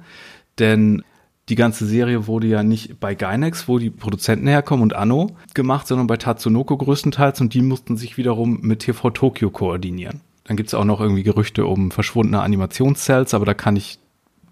Denn die ganze Serie wurde ja nicht bei Gynex, wo die Produzenten herkommen, und Anno gemacht, sondern bei Tatsunoko größtenteils und die mussten sich wiederum mit TV Tokyo koordinieren. Dann gibt's auch noch irgendwie Gerüchte um verschwundene Animationscells, aber da kann ich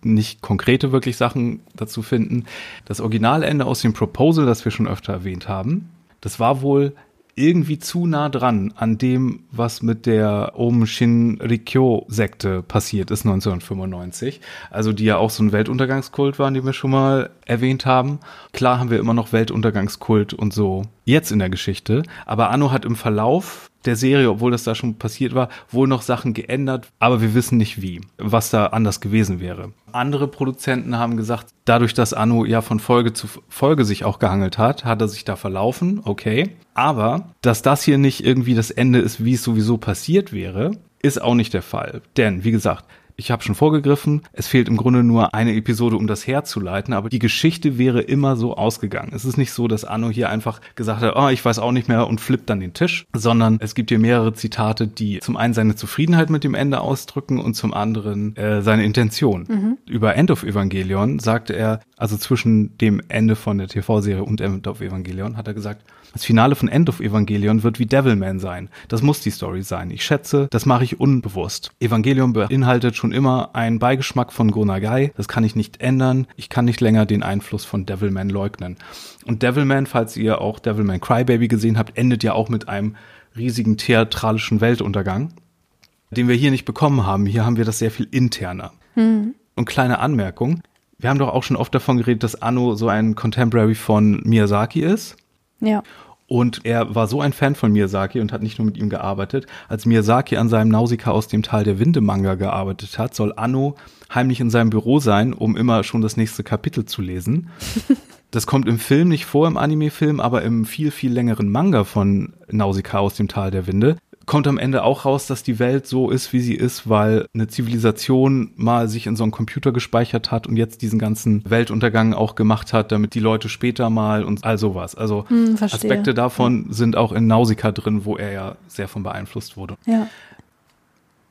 nicht konkrete wirklich Sachen dazu finden. Das Originalende aus dem Proposal, das wir schon öfter erwähnt haben, das war wohl irgendwie zu nah dran an dem, was mit der Om Shinrikyo-Sekte passiert ist 1995. Also die ja auch so ein Weltuntergangskult waren, den wir schon mal erwähnt haben. Klar haben wir immer noch Weltuntergangskult und so jetzt in der Geschichte, aber Anno hat im Verlauf der Serie, obwohl das da schon passiert war, wohl noch Sachen geändert, aber wir wissen nicht wie, was da anders gewesen wäre. Andere Produzenten haben gesagt, dadurch, dass Anno ja von Folge zu Folge sich auch gehangelt hat, hat er sich da verlaufen, okay. Aber, dass das hier nicht irgendwie das Ende ist, wie es sowieso passiert wäre, ist auch nicht der Fall. Denn, wie gesagt, ich habe schon vorgegriffen, es fehlt im Grunde nur eine Episode, um das herzuleiten, aber die Geschichte wäre immer so ausgegangen. Es ist nicht so, dass Anno hier einfach gesagt hat, oh, ich weiß auch nicht mehr und flippt dann den Tisch, sondern es gibt hier mehrere Zitate, die zum einen seine Zufriedenheit mit dem Ende ausdrücken und zum anderen äh, seine Intention. Mhm. Über End of Evangelion sagte er, also zwischen dem Ende von der TV-Serie und End of Evangelion hat er gesagt, das Finale von End of Evangelion wird wie Devilman sein. Das muss die Story sein. Ich schätze, das mache ich unbewusst. Evangelion beinhaltet schon immer einen Beigeschmack von Gonagai. Das kann ich nicht ändern. Ich kann nicht länger den Einfluss von Devilman leugnen. Und Devilman, falls ihr auch Devilman Crybaby gesehen habt, endet ja auch mit einem riesigen theatralischen Weltuntergang, den wir hier nicht bekommen haben. Hier haben wir das sehr viel interner. Mhm. Und kleine Anmerkung. Wir haben doch auch schon oft davon geredet, dass Anno so ein Contemporary von Miyazaki ist. Ja. Und er war so ein Fan von Miyazaki und hat nicht nur mit ihm gearbeitet. Als Miyazaki an seinem Nausicaa aus dem Tal der Winde Manga gearbeitet hat, soll Anno heimlich in seinem Büro sein, um immer schon das nächste Kapitel zu lesen. Das kommt im Film nicht vor, im Anime-Film, aber im viel, viel längeren Manga von Nausicaa aus dem Tal der Winde kommt am Ende auch raus, dass die Welt so ist, wie sie ist, weil eine Zivilisation mal sich in so einen Computer gespeichert hat und jetzt diesen ganzen Weltuntergang auch gemacht hat, damit die Leute später mal und all sowas. Also hm, Aspekte davon sind auch in Nausicaa drin, wo er ja sehr von beeinflusst wurde. Ja.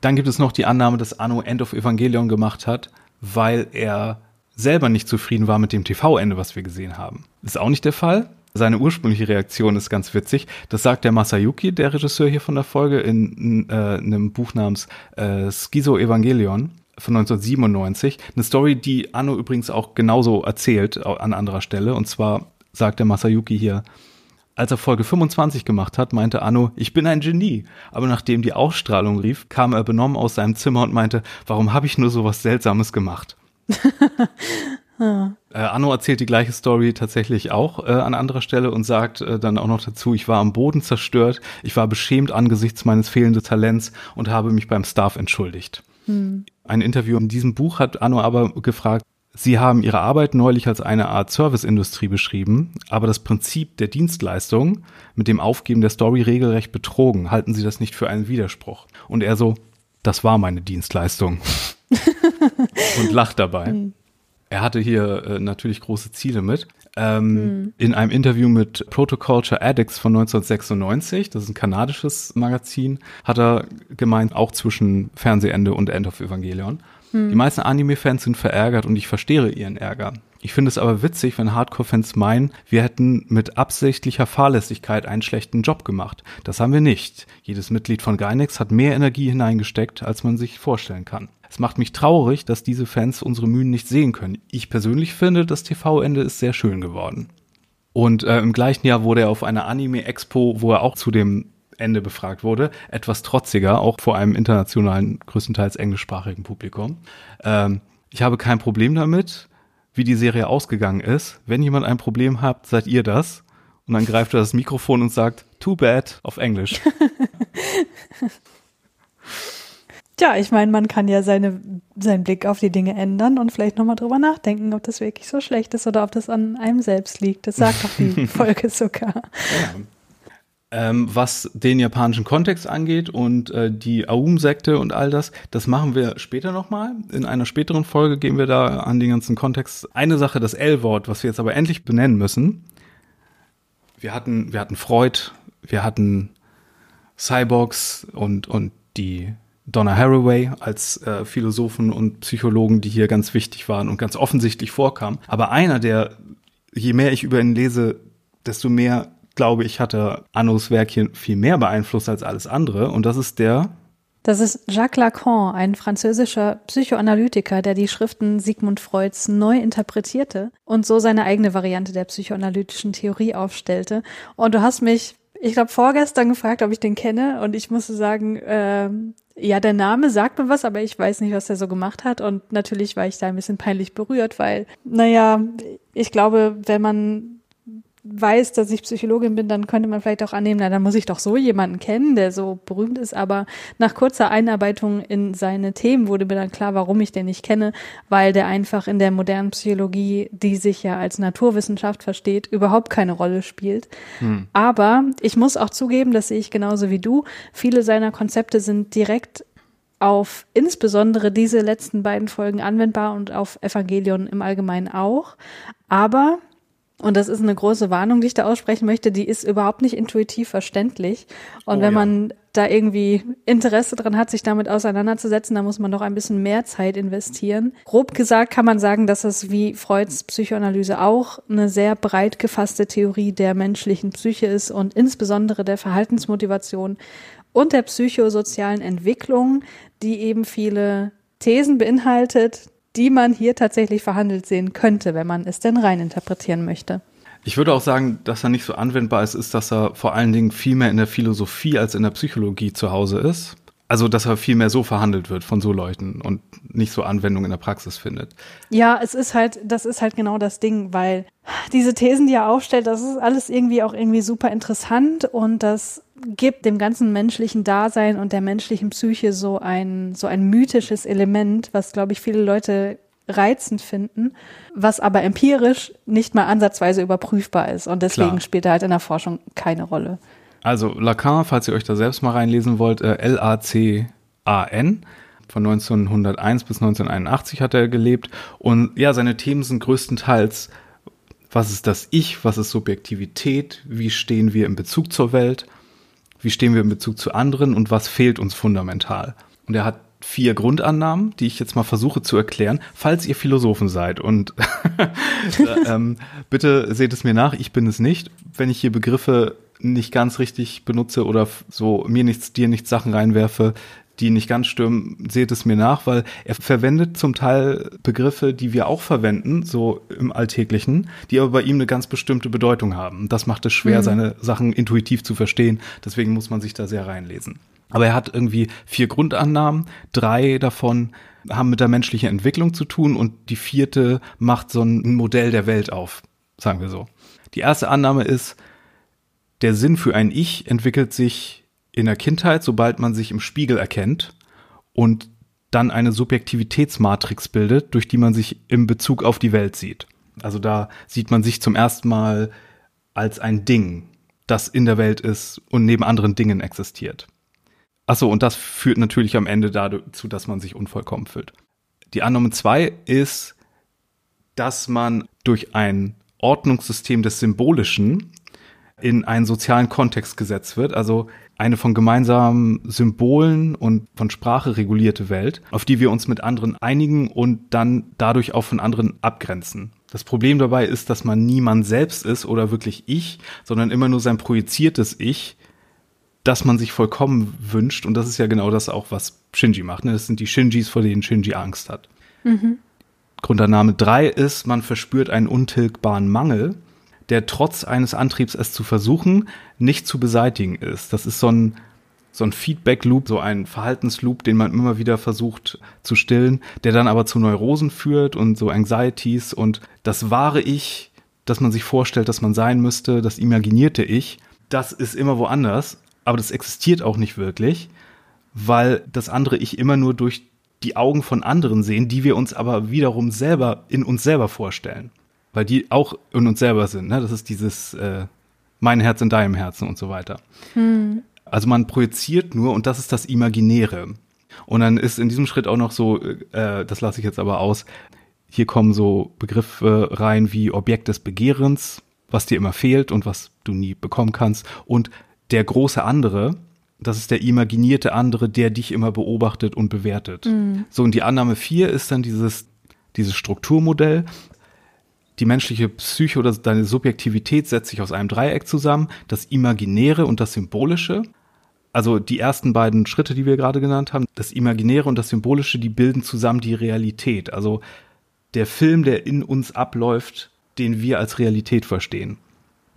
Dann gibt es noch die Annahme, dass Anno End of Evangelion gemacht hat, weil er selber nicht zufrieden war mit dem TV-Ende, was wir gesehen haben. Ist auch nicht der Fall. Seine ursprüngliche Reaktion ist ganz witzig. Das sagt der Masayuki, der Regisseur hier von der Folge, in, äh, einem Buch namens äh, Schizo Evangelion von 1997. Eine Story, die Anno übrigens auch genauso erzählt an anderer Stelle. Und zwar sagt der Masayuki hier, als er Folge 25 gemacht hat, meinte Anno, ich bin ein Genie. Aber nachdem die Ausstrahlung rief, kam er benommen aus seinem Zimmer und meinte, warum habe ich nur so was Seltsames gemacht? Ja. Äh, Anno erzählt die gleiche Story tatsächlich auch äh, an anderer Stelle und sagt äh, dann auch noch dazu, ich war am Boden zerstört, ich war beschämt angesichts meines fehlenden Talents und habe mich beim Staff entschuldigt. Hm. Ein Interview in diesem Buch hat Anno aber gefragt, Sie haben Ihre Arbeit neulich als eine Art Serviceindustrie beschrieben, aber das Prinzip der Dienstleistung mit dem Aufgeben der Story regelrecht betrogen. Halten Sie das nicht für einen Widerspruch? Und er so, das war meine Dienstleistung. und lacht dabei. Hm. Er hatte hier äh, natürlich große Ziele mit. Ähm, mhm. In einem Interview mit Protoculture Addicts von 1996, das ist ein kanadisches Magazin, hat er gemeint, auch zwischen Fernsehende und End of Evangelion. Mhm. Die meisten Anime-Fans sind verärgert und ich verstehe ihren Ärger. Ich finde es aber witzig, wenn Hardcore-Fans meinen, wir hätten mit absichtlicher Fahrlässigkeit einen schlechten Job gemacht. Das haben wir nicht. Jedes Mitglied von Gynex hat mehr Energie hineingesteckt, als man sich vorstellen kann. Es macht mich traurig, dass diese Fans unsere Mühen nicht sehen können. Ich persönlich finde, das TV-Ende ist sehr schön geworden. Und äh, im gleichen Jahr wurde er auf einer Anime-Expo, wo er auch zu dem Ende befragt wurde, etwas trotziger, auch vor einem internationalen, größtenteils englischsprachigen Publikum. Ähm, ich habe kein Problem damit, wie die Serie ausgegangen ist. Wenn jemand ein Problem hat, seid ihr das. Und dann greift er das Mikrofon und sagt, too bad auf Englisch. Tja, ich meine, man kann ja seine, seinen Blick auf die Dinge ändern und vielleicht nochmal drüber nachdenken, ob das wirklich so schlecht ist oder ob das an einem selbst liegt. Das sagt doch die Folge sogar. Ja. Ähm, was den japanischen Kontext angeht und äh, die Aum-Sekte und all das, das machen wir später nochmal. In einer späteren Folge gehen wir da an den ganzen Kontext. Eine Sache, das L-Wort, was wir jetzt aber endlich benennen müssen. Wir hatten, wir hatten Freud, wir hatten Cyborgs und, und die Donna Haraway als äh, Philosophen und Psychologen, die hier ganz wichtig waren und ganz offensichtlich vorkamen. Aber einer, der, je mehr ich über ihn lese, desto mehr glaube ich, hatte Annos Werkchen viel mehr beeinflusst als alles andere. Und das ist der. Das ist Jacques Lacan, ein französischer Psychoanalytiker, der die Schriften Sigmund Freuds neu interpretierte und so seine eigene Variante der psychoanalytischen Theorie aufstellte. Und du hast mich, ich glaube, vorgestern gefragt, ob ich den kenne. Und ich musste sagen, äh, ja, der Name sagt mir was, aber ich weiß nicht, was er so gemacht hat. Und natürlich war ich da ein bisschen peinlich berührt, weil, naja, ich glaube, wenn man weiß, dass ich Psychologin bin, dann könnte man vielleicht auch annehmen, na, dann muss ich doch so jemanden kennen, der so berühmt ist. Aber nach kurzer Einarbeitung in seine Themen wurde mir dann klar, warum ich den nicht kenne, weil der einfach in der modernen Psychologie, die sich ja als Naturwissenschaft versteht, überhaupt keine Rolle spielt. Hm. Aber ich muss auch zugeben, das sehe ich genauso wie du. Viele seiner Konzepte sind direkt auf insbesondere diese letzten beiden Folgen anwendbar und auf Evangelion im Allgemeinen auch. Aber und das ist eine große Warnung, die ich da aussprechen möchte. Die ist überhaupt nicht intuitiv verständlich. Und oh, wenn ja. man da irgendwie Interesse dran hat, sich damit auseinanderzusetzen, dann muss man doch ein bisschen mehr Zeit investieren. Grob gesagt kann man sagen, dass es wie Freuds Psychoanalyse auch eine sehr breit gefasste Theorie der menschlichen Psyche ist und insbesondere der Verhaltensmotivation und der psychosozialen Entwicklung, die eben viele Thesen beinhaltet, die man hier tatsächlich verhandelt sehen könnte, wenn man es denn rein interpretieren möchte. Ich würde auch sagen, dass er nicht so anwendbar ist, ist, dass er vor allen Dingen viel mehr in der Philosophie als in der Psychologie zu Hause ist. Also, dass er viel mehr so verhandelt wird von so Leuten und nicht so Anwendung in der Praxis findet. Ja, es ist halt, das ist halt genau das Ding, weil diese Thesen, die er aufstellt, das ist alles irgendwie auch irgendwie super interessant und das gibt dem ganzen menschlichen Dasein und der menschlichen Psyche so ein, so ein mythisches Element, was, glaube ich, viele Leute reizend finden, was aber empirisch nicht mal ansatzweise überprüfbar ist. Und deswegen Klar. spielt er halt in der Forschung keine Rolle. Also Lacan, falls ihr euch da selbst mal reinlesen wollt, äh, L-A-C-A-N. Von 1901 bis 1981 hat er gelebt. Und ja, seine Themen sind größtenteils, was ist das Ich, was ist Subjektivität, wie stehen wir in Bezug zur Welt wie stehen wir in Bezug zu anderen und was fehlt uns fundamental. Und er hat vier Grundannahmen, die ich jetzt mal versuche zu erklären, falls ihr Philosophen seid. Und ähm, bitte seht es mir nach, ich bin es nicht. Wenn ich hier Begriffe nicht ganz richtig benutze oder so mir nichts, dir nichts Sachen reinwerfe, die nicht ganz stimmen, seht es mir nach, weil er verwendet zum Teil Begriffe, die wir auch verwenden, so im Alltäglichen, die aber bei ihm eine ganz bestimmte Bedeutung haben. Das macht es schwer, mhm. seine Sachen intuitiv zu verstehen. Deswegen muss man sich da sehr reinlesen. Aber er hat irgendwie vier Grundannahmen. Drei davon haben mit der menschlichen Entwicklung zu tun und die vierte macht so ein Modell der Welt auf, sagen wir so. Die erste Annahme ist, der Sinn für ein Ich entwickelt sich in der Kindheit, sobald man sich im Spiegel erkennt und dann eine Subjektivitätsmatrix bildet, durch die man sich im Bezug auf die Welt sieht. Also da sieht man sich zum ersten Mal als ein Ding, das in der Welt ist und neben anderen Dingen existiert. Achso, und das führt natürlich am Ende dazu, dass man sich unvollkommen fühlt. Die Annahme zwei ist, dass man durch ein Ordnungssystem des Symbolischen in einen sozialen Kontext gesetzt wird. Also eine von gemeinsamen Symbolen und von Sprache regulierte Welt, auf die wir uns mit anderen einigen und dann dadurch auch von anderen abgrenzen. Das Problem dabei ist, dass man niemand selbst ist oder wirklich ich, sondern immer nur sein projiziertes Ich, das man sich vollkommen wünscht. Und das ist ja genau das auch, was Shinji macht. Ne? Das sind die Shinjis, vor denen Shinji Angst hat. Mhm. Grundannahme drei ist, man verspürt einen untilgbaren Mangel der trotz eines Antriebs, es zu versuchen, nicht zu beseitigen ist. Das ist so ein, so ein Feedback-Loop, so ein Verhaltensloop, den man immer wieder versucht zu stillen, der dann aber zu Neurosen führt und so Anxieties. Und das wahre Ich, das man sich vorstellt, dass man sein müsste, das imaginierte Ich, das ist immer woanders, aber das existiert auch nicht wirklich, weil das andere Ich immer nur durch die Augen von anderen sehen, die wir uns aber wiederum selber in uns selber vorstellen weil die auch in uns selber sind. Ne? Das ist dieses, äh, mein Herz in deinem Herzen und so weiter. Hm. Also man projiziert nur und das ist das Imaginäre. Und dann ist in diesem Schritt auch noch so, äh, das lasse ich jetzt aber aus, hier kommen so Begriffe rein wie Objekt des Begehrens, was dir immer fehlt und was du nie bekommen kannst. Und der große andere, das ist der imaginierte andere, der dich immer beobachtet und bewertet. Mhm. So, und die Annahme vier ist dann dieses, dieses Strukturmodell. Die menschliche Psyche oder deine Subjektivität setzt sich aus einem Dreieck zusammen, das Imaginäre und das Symbolische. Also die ersten beiden Schritte, die wir gerade genannt haben, das Imaginäre und das Symbolische, die bilden zusammen die Realität. Also der Film, der in uns abläuft, den wir als Realität verstehen.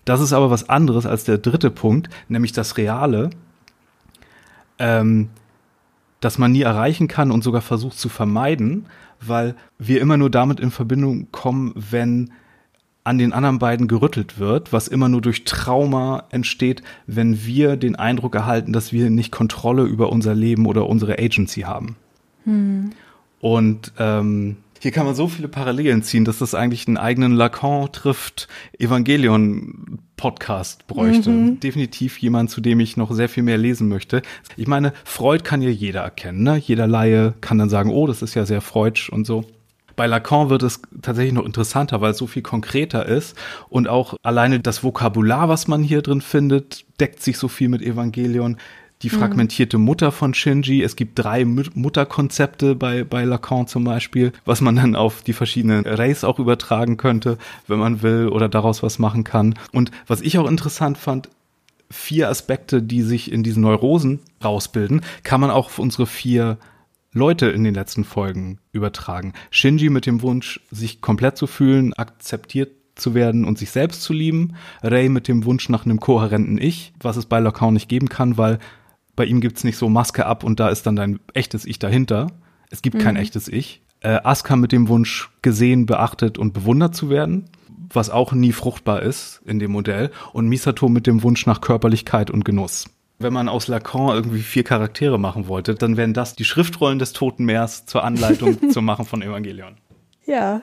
Das ist aber was anderes als der dritte Punkt, nämlich das Reale, ähm, das man nie erreichen kann und sogar versucht zu vermeiden, weil wir immer nur damit in Verbindung kommen, wenn an den anderen beiden gerüttelt wird, was immer nur durch Trauma entsteht, wenn wir den Eindruck erhalten, dass wir nicht Kontrolle über unser Leben oder unsere Agency haben. Hm. Und ähm, hier kann man so viele Parallelen ziehen, dass das eigentlich einen eigenen Lacan trifft Evangelion Podcast bräuchte. Mhm. Definitiv jemand, zu dem ich noch sehr viel mehr lesen möchte. Ich meine, Freud kann ja jeder erkennen, ne? Jeder Laie kann dann sagen, oh, das ist ja sehr freudsch und so. Bei Lacan wird es tatsächlich noch interessanter, weil es so viel konkreter ist und auch alleine das Vokabular, was man hier drin findet, deckt sich so viel mit Evangelion die mhm. fragmentierte Mutter von Shinji. Es gibt drei Mutterkonzepte bei, bei Lacan zum Beispiel, was man dann auf die verschiedenen Rays auch übertragen könnte, wenn man will oder daraus was machen kann. Und was ich auch interessant fand, vier Aspekte, die sich in diesen Neurosen rausbilden, kann man auch auf unsere vier Leute in den letzten Folgen übertragen. Shinji mit dem Wunsch, sich komplett zu fühlen, akzeptiert zu werden und sich selbst zu lieben. Ray mit dem Wunsch nach einem kohärenten Ich, was es bei Lacan nicht geben kann, weil bei ihm gibt's nicht so Maske ab und da ist dann dein echtes Ich dahinter. Es gibt mhm. kein echtes Ich. Äh, Asuka mit dem Wunsch, gesehen, beachtet und bewundert zu werden, was auch nie fruchtbar ist in dem Modell. Und Misato mit dem Wunsch nach Körperlichkeit und Genuss. Wenn man aus Lacan irgendwie vier Charaktere machen wollte, dann wären das die Schriftrollen des Toten Meers zur Anleitung zum Machen von Evangelion. Ja,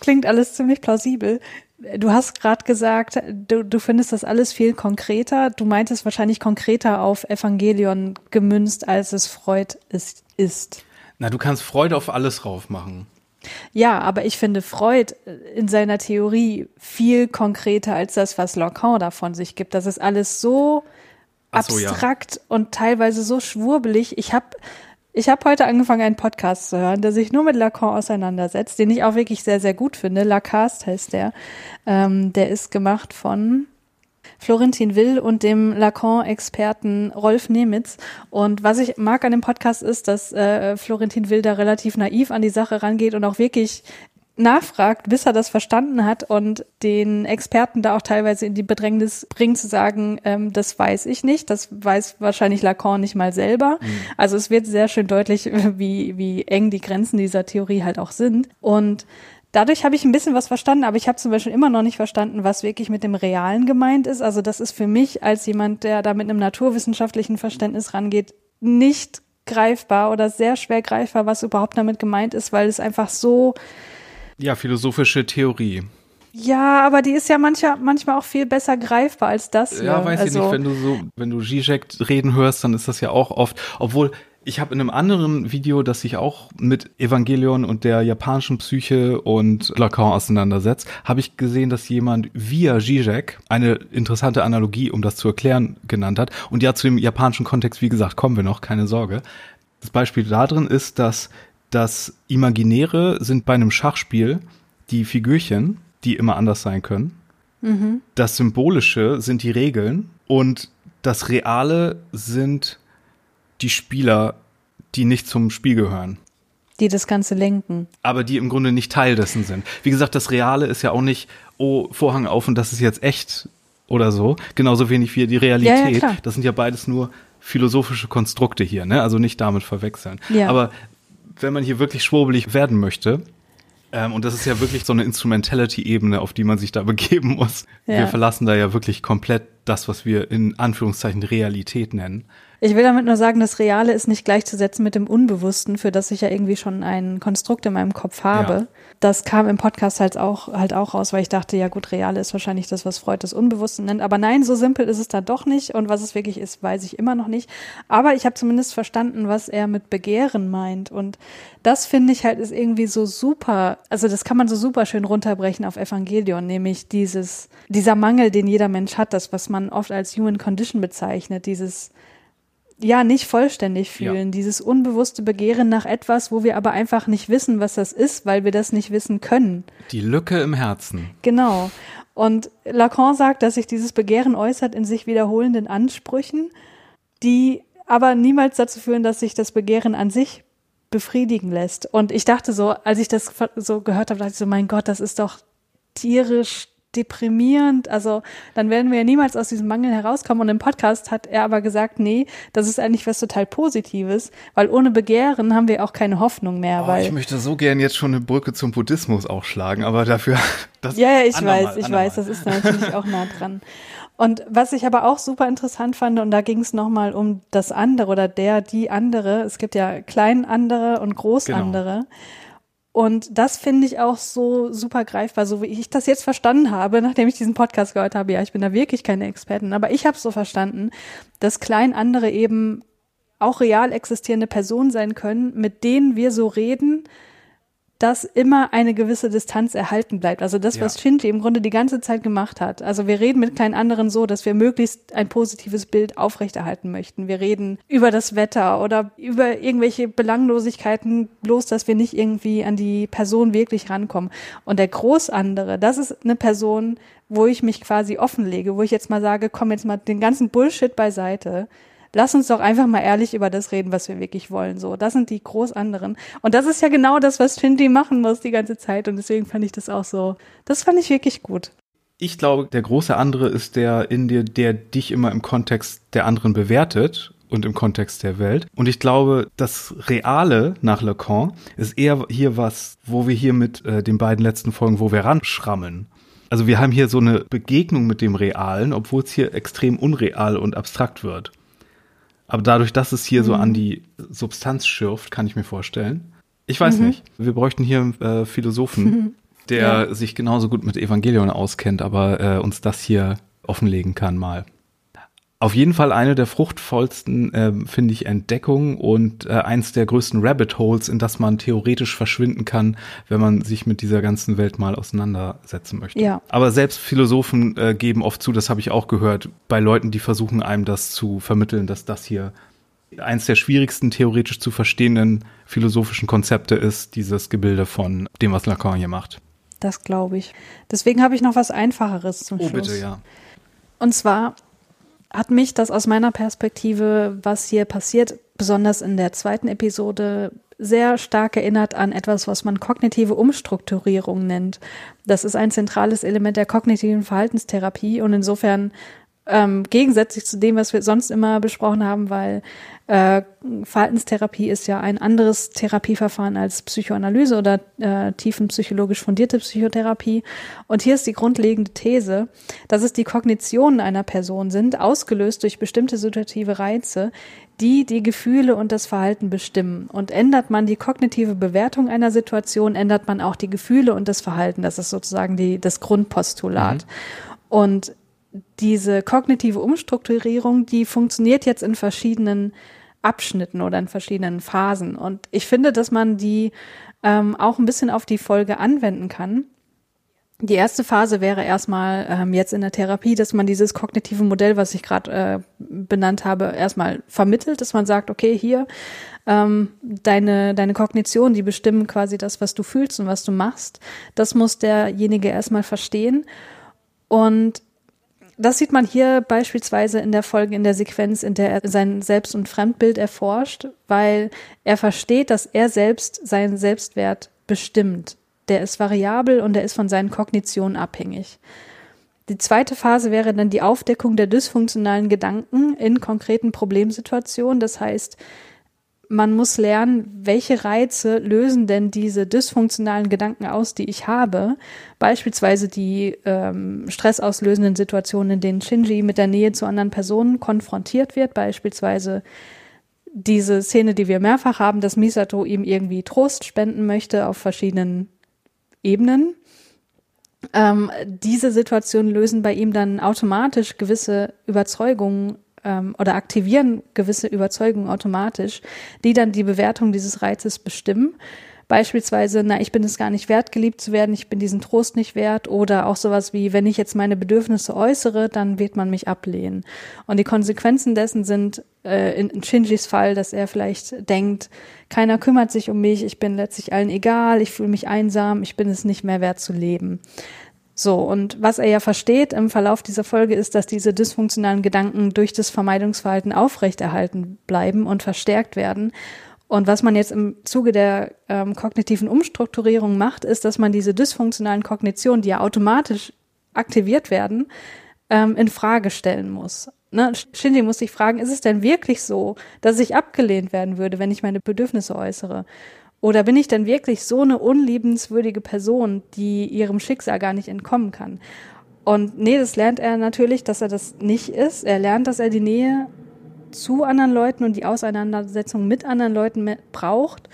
klingt alles ziemlich plausibel. Du hast gerade gesagt, du, du findest das alles viel konkreter. Du meintest wahrscheinlich konkreter auf Evangelion gemünzt, als es Freud ist. ist. Na, du kannst Freud auf alles rauf machen. Ja, aber ich finde Freud in seiner Theorie viel konkreter als das, was Lacan davon sich gibt. Das ist alles so, so abstrakt ja. und teilweise so schwurbelig. Ich habe ich habe heute angefangen, einen Podcast zu hören, der sich nur mit Lacan auseinandersetzt, den ich auch wirklich sehr, sehr gut finde. Lacast heißt der. Ähm, der ist gemacht von Florentin Will und dem Lacan-Experten Rolf Nemitz. Und was ich mag an dem Podcast ist, dass äh, Florentin Will da relativ naiv an die Sache rangeht und auch wirklich nachfragt, bis er das verstanden hat und den Experten da auch teilweise in die Bedrängnis bringt zu sagen, ähm, das weiß ich nicht, das weiß wahrscheinlich Lacan nicht mal selber. Mhm. Also es wird sehr schön deutlich, wie, wie eng die Grenzen dieser Theorie halt auch sind. Und dadurch habe ich ein bisschen was verstanden, aber ich habe zum Beispiel immer noch nicht verstanden, was wirklich mit dem Realen gemeint ist. Also das ist für mich als jemand, der da mit einem naturwissenschaftlichen Verständnis rangeht, nicht greifbar oder sehr schwer greifbar, was überhaupt damit gemeint ist, weil es einfach so ja, philosophische Theorie. Ja, aber die ist ja mancher, manchmal auch viel besser greifbar als das. Ja, weiß also, ich nicht, wenn du so, wenn du Zizek reden hörst, dann ist das ja auch oft, obwohl ich habe in einem anderen Video, das sich auch mit Evangelion und der japanischen Psyche und Lacan auseinandersetzt, habe ich gesehen, dass jemand via Zizek eine interessante Analogie, um das zu erklären, genannt hat. Und ja, zu dem japanischen Kontext, wie gesagt, kommen wir noch, keine Sorge. Das Beispiel da drin ist, dass das Imaginäre sind bei einem Schachspiel die Figürchen, die immer anders sein können. Mhm. Das Symbolische sind die Regeln und das Reale sind die Spieler, die nicht zum Spiel gehören. Die das Ganze lenken. Aber die im Grunde nicht Teil dessen sind. Wie gesagt, das Reale ist ja auch nicht, oh, Vorhang auf und das ist jetzt echt oder so. Genauso wenig wie die Realität. Ja, ja, das sind ja beides nur philosophische Konstrukte hier, ne? Also nicht damit verwechseln. Ja. Aber wenn man hier wirklich schwurbelig werden möchte, ähm, und das ist ja wirklich so eine Instrumentality-Ebene, auf die man sich da begeben muss. Ja. Wir verlassen da ja wirklich komplett das, was wir in Anführungszeichen Realität nennen. Ich will damit nur sagen, das Reale ist nicht gleichzusetzen mit dem Unbewussten, für das ich ja irgendwie schon ein Konstrukt in meinem Kopf habe. Ja. Das kam im Podcast halt auch, halt auch raus, weil ich dachte, ja gut, Reale ist wahrscheinlich das, was Freud das Unbewusste nennt. Aber nein, so simpel ist es da doch nicht. Und was es wirklich ist, weiß ich immer noch nicht. Aber ich habe zumindest verstanden, was er mit Begehren meint. Und das finde ich halt ist irgendwie so super. Also das kann man so super schön runterbrechen auf Evangelion, nämlich dieses, dieser Mangel, den jeder Mensch hat, das, was man oft als Human Condition bezeichnet, dieses ja nicht vollständig fühlen, ja. dieses unbewusste Begehren nach etwas, wo wir aber einfach nicht wissen, was das ist, weil wir das nicht wissen können. Die Lücke im Herzen. Genau. Und Lacan sagt, dass sich dieses Begehren äußert in sich wiederholenden Ansprüchen, die aber niemals dazu führen, dass sich das Begehren an sich befriedigen lässt. Und ich dachte so, als ich das so gehört habe, dachte ich so, mein Gott, das ist doch tierisch deprimierend. Also dann werden wir ja niemals aus diesem Mangel herauskommen. Und im Podcast hat er aber gesagt, nee, das ist eigentlich was total Positives, weil ohne Begehren haben wir auch keine Hoffnung mehr. Oh, weil ich möchte so gern jetzt schon eine Brücke zum Buddhismus auch schlagen, aber dafür. Das ja, ja, ich weiß, ich andermal. weiß, das ist natürlich auch nah dran. Und was ich aber auch super interessant fand, und da ging es nochmal um das andere oder der, die andere. Es gibt ja klein andere und groß genau. andere. Und das finde ich auch so super greifbar, so wie ich das jetzt verstanden habe, nachdem ich diesen Podcast gehört habe. Ja, ich bin da wirklich keine Expertin, aber ich habe so verstanden, dass klein andere eben auch real existierende Personen sein können, mit denen wir so reden, dass immer eine gewisse Distanz erhalten bleibt. Also das, ja. was Findlay im Grunde die ganze Zeit gemacht hat. Also wir reden mit kleinen anderen so, dass wir möglichst ein positives Bild aufrechterhalten möchten. Wir reden über das Wetter oder über irgendwelche Belanglosigkeiten, bloß dass wir nicht irgendwie an die Person wirklich rankommen. Und der Großandere, das ist eine Person, wo ich mich quasi offenlege, wo ich jetzt mal sage, komm jetzt mal den ganzen Bullshit beiseite lass uns doch einfach mal ehrlich über das reden, was wir wirklich wollen. So, das sind die groß anderen. Und das ist ja genau das, was Findy machen muss die ganze Zeit. Und deswegen fand ich das auch so, das fand ich wirklich gut. Ich glaube, der große andere ist der in dir, der dich immer im Kontext der anderen bewertet und im Kontext der Welt. Und ich glaube, das Reale nach Lacan ist eher hier was, wo wir hier mit äh, den beiden letzten Folgen, wo wir ranschrammeln. Also wir haben hier so eine Begegnung mit dem Realen, obwohl es hier extrem unreal und abstrakt wird. Aber dadurch, dass es hier mhm. so an die Substanz schürft, kann ich mir vorstellen. Ich weiß mhm. nicht. Wir bräuchten hier einen äh, Philosophen, der ja. sich genauso gut mit Evangelion auskennt, aber äh, uns das hier offenlegen kann mal. Auf jeden Fall eine der fruchtvollsten, äh, finde ich, Entdeckungen und äh, eins der größten Rabbit Holes, in das man theoretisch verschwinden kann, wenn man sich mit dieser ganzen Welt mal auseinandersetzen möchte. Ja. Aber selbst Philosophen äh, geben oft zu, das habe ich auch gehört, bei Leuten, die versuchen einem das zu vermitteln, dass das hier eins der schwierigsten theoretisch zu verstehenden philosophischen Konzepte ist, dieses Gebilde von dem, was Lacan hier macht. Das glaube ich. Deswegen habe ich noch was Einfacheres zum oh, Schluss. Oh, bitte, ja. Und zwar hat mich das aus meiner Perspektive, was hier passiert, besonders in der zweiten Episode, sehr stark erinnert an etwas, was man kognitive Umstrukturierung nennt. Das ist ein zentrales Element der kognitiven Verhaltenstherapie und insofern ähm, gegensätzlich zu dem, was wir sonst immer besprochen haben, weil äh, Verhaltenstherapie ist ja ein anderes Therapieverfahren als Psychoanalyse oder äh, tiefenpsychologisch fundierte Psychotherapie. Und hier ist die grundlegende These, dass es die Kognitionen einer Person sind, ausgelöst durch bestimmte situative Reize, die die Gefühle und das Verhalten bestimmen. Und ändert man die kognitive Bewertung einer Situation, ändert man auch die Gefühle und das Verhalten. Das ist sozusagen die, das Grundpostulat. Mhm. Und diese kognitive Umstrukturierung, die funktioniert jetzt in verschiedenen Abschnitten oder in verschiedenen Phasen. Und ich finde, dass man die ähm, auch ein bisschen auf die Folge anwenden kann. Die erste Phase wäre erstmal ähm, jetzt in der Therapie, dass man dieses kognitive Modell, was ich gerade äh, benannt habe, erstmal vermittelt, dass man sagt, okay, hier ähm, deine deine Kognition, die bestimmen quasi das, was du fühlst und was du machst. Das muss derjenige erstmal verstehen und das sieht man hier beispielsweise in der Folge, in der Sequenz, in der er sein Selbst- und Fremdbild erforscht, weil er versteht, dass er selbst seinen Selbstwert bestimmt. Der ist variabel und er ist von seinen Kognitionen abhängig. Die zweite Phase wäre dann die Aufdeckung der dysfunktionalen Gedanken in konkreten Problemsituationen. Das heißt, man muss lernen, welche Reize lösen denn diese dysfunktionalen Gedanken aus, die ich habe. Beispielsweise die ähm, stressauslösenden Situationen, in denen Shinji mit der Nähe zu anderen Personen konfrontiert wird. Beispielsweise diese Szene, die wir mehrfach haben, dass Misato ihm irgendwie Trost spenden möchte auf verschiedenen Ebenen. Ähm, diese Situationen lösen bei ihm dann automatisch gewisse Überzeugungen ähm, oder aktivieren gewisse Überzeugungen automatisch, die dann die Bewertung dieses Reizes bestimmen. Beispielsweise, na, ich bin es gar nicht wert, geliebt zu werden, ich bin diesen Trost nicht wert oder auch sowas wie, wenn ich jetzt meine Bedürfnisse äußere, dann wird man mich ablehnen. Und die Konsequenzen dessen sind äh, in, in Shinjis Fall, dass er vielleicht denkt, keiner kümmert sich um mich, ich bin letztlich allen egal, ich fühle mich einsam, ich bin es nicht mehr wert zu leben. So, und was er ja versteht im Verlauf dieser Folge ist, dass diese dysfunktionalen Gedanken durch das Vermeidungsverhalten aufrechterhalten bleiben und verstärkt werden. Und was man jetzt im Zuge der ähm, kognitiven Umstrukturierung macht, ist, dass man diese dysfunktionalen Kognitionen, die ja automatisch aktiviert werden, ähm, in Frage stellen muss. Ne? Shinji muss sich fragen, ist es denn wirklich so, dass ich abgelehnt werden würde, wenn ich meine Bedürfnisse äußere? Oder bin ich denn wirklich so eine unliebenswürdige Person, die ihrem Schicksal gar nicht entkommen kann? Und nee, das lernt er natürlich, dass er das nicht ist. Er lernt, dass er die Nähe zu anderen Leuten und die Auseinandersetzung mit anderen Leuten braucht,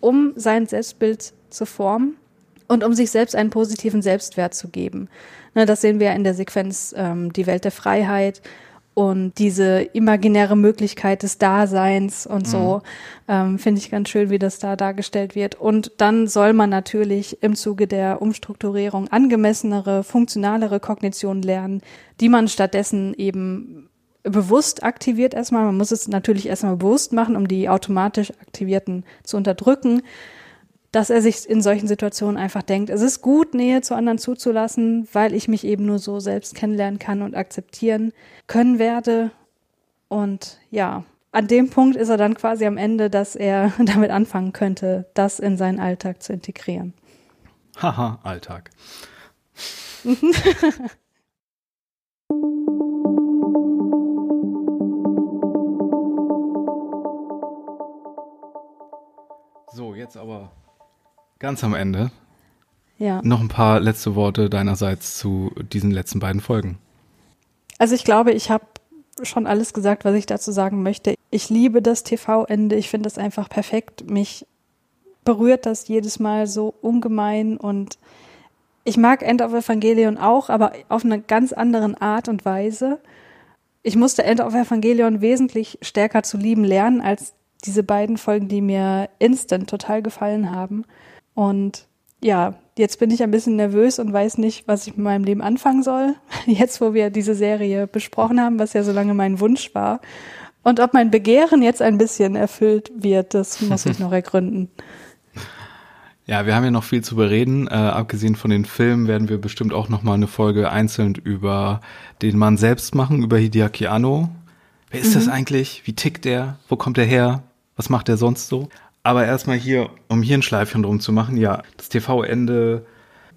um sein Selbstbild zu formen und um sich selbst einen positiven Selbstwert zu geben. Ne, das sehen wir in der Sequenz ähm, Die Welt der Freiheit und diese imaginäre Möglichkeit des Daseins und so, mhm. ähm, finde ich ganz schön, wie das da dargestellt wird. Und dann soll man natürlich im Zuge der Umstrukturierung angemessenere, funktionalere Kognition lernen, die man stattdessen eben bewusst aktiviert erstmal. Man muss es natürlich erstmal bewusst machen, um die automatisch aktivierten zu unterdrücken dass er sich in solchen Situationen einfach denkt, es ist gut, Nähe zu anderen zuzulassen, weil ich mich eben nur so selbst kennenlernen kann und akzeptieren können werde. Und ja, an dem Punkt ist er dann quasi am Ende, dass er damit anfangen könnte, das in seinen Alltag zu integrieren. Haha, Alltag. so, jetzt aber Ganz am Ende. Ja. Noch ein paar letzte Worte deinerseits zu diesen letzten beiden Folgen. Also ich glaube, ich habe schon alles gesagt, was ich dazu sagen möchte. Ich liebe das TV-Ende. Ich finde es einfach perfekt. Mich berührt das jedes Mal so ungemein und ich mag End of Evangelion auch, aber auf eine ganz anderen Art und Weise. Ich musste End of Evangelion wesentlich stärker zu lieben lernen als diese beiden Folgen, die mir instant total gefallen haben. Und ja, jetzt bin ich ein bisschen nervös und weiß nicht, was ich mit meinem Leben anfangen soll. Jetzt, wo wir diese Serie besprochen haben, was ja so lange mein Wunsch war. Und ob mein Begehren jetzt ein bisschen erfüllt wird, das muss ich noch ergründen. Ja, wir haben ja noch viel zu bereden. Äh, abgesehen von den Filmen werden wir bestimmt auch noch mal eine Folge einzeln über den Mann selbst machen, über Hideaki Anno. Wer ist mhm. das eigentlich? Wie tickt der? Wo kommt er her? Was macht er sonst so? Aber erstmal hier, um hier ein Schleifchen drum zu machen, ja, das TV-Ende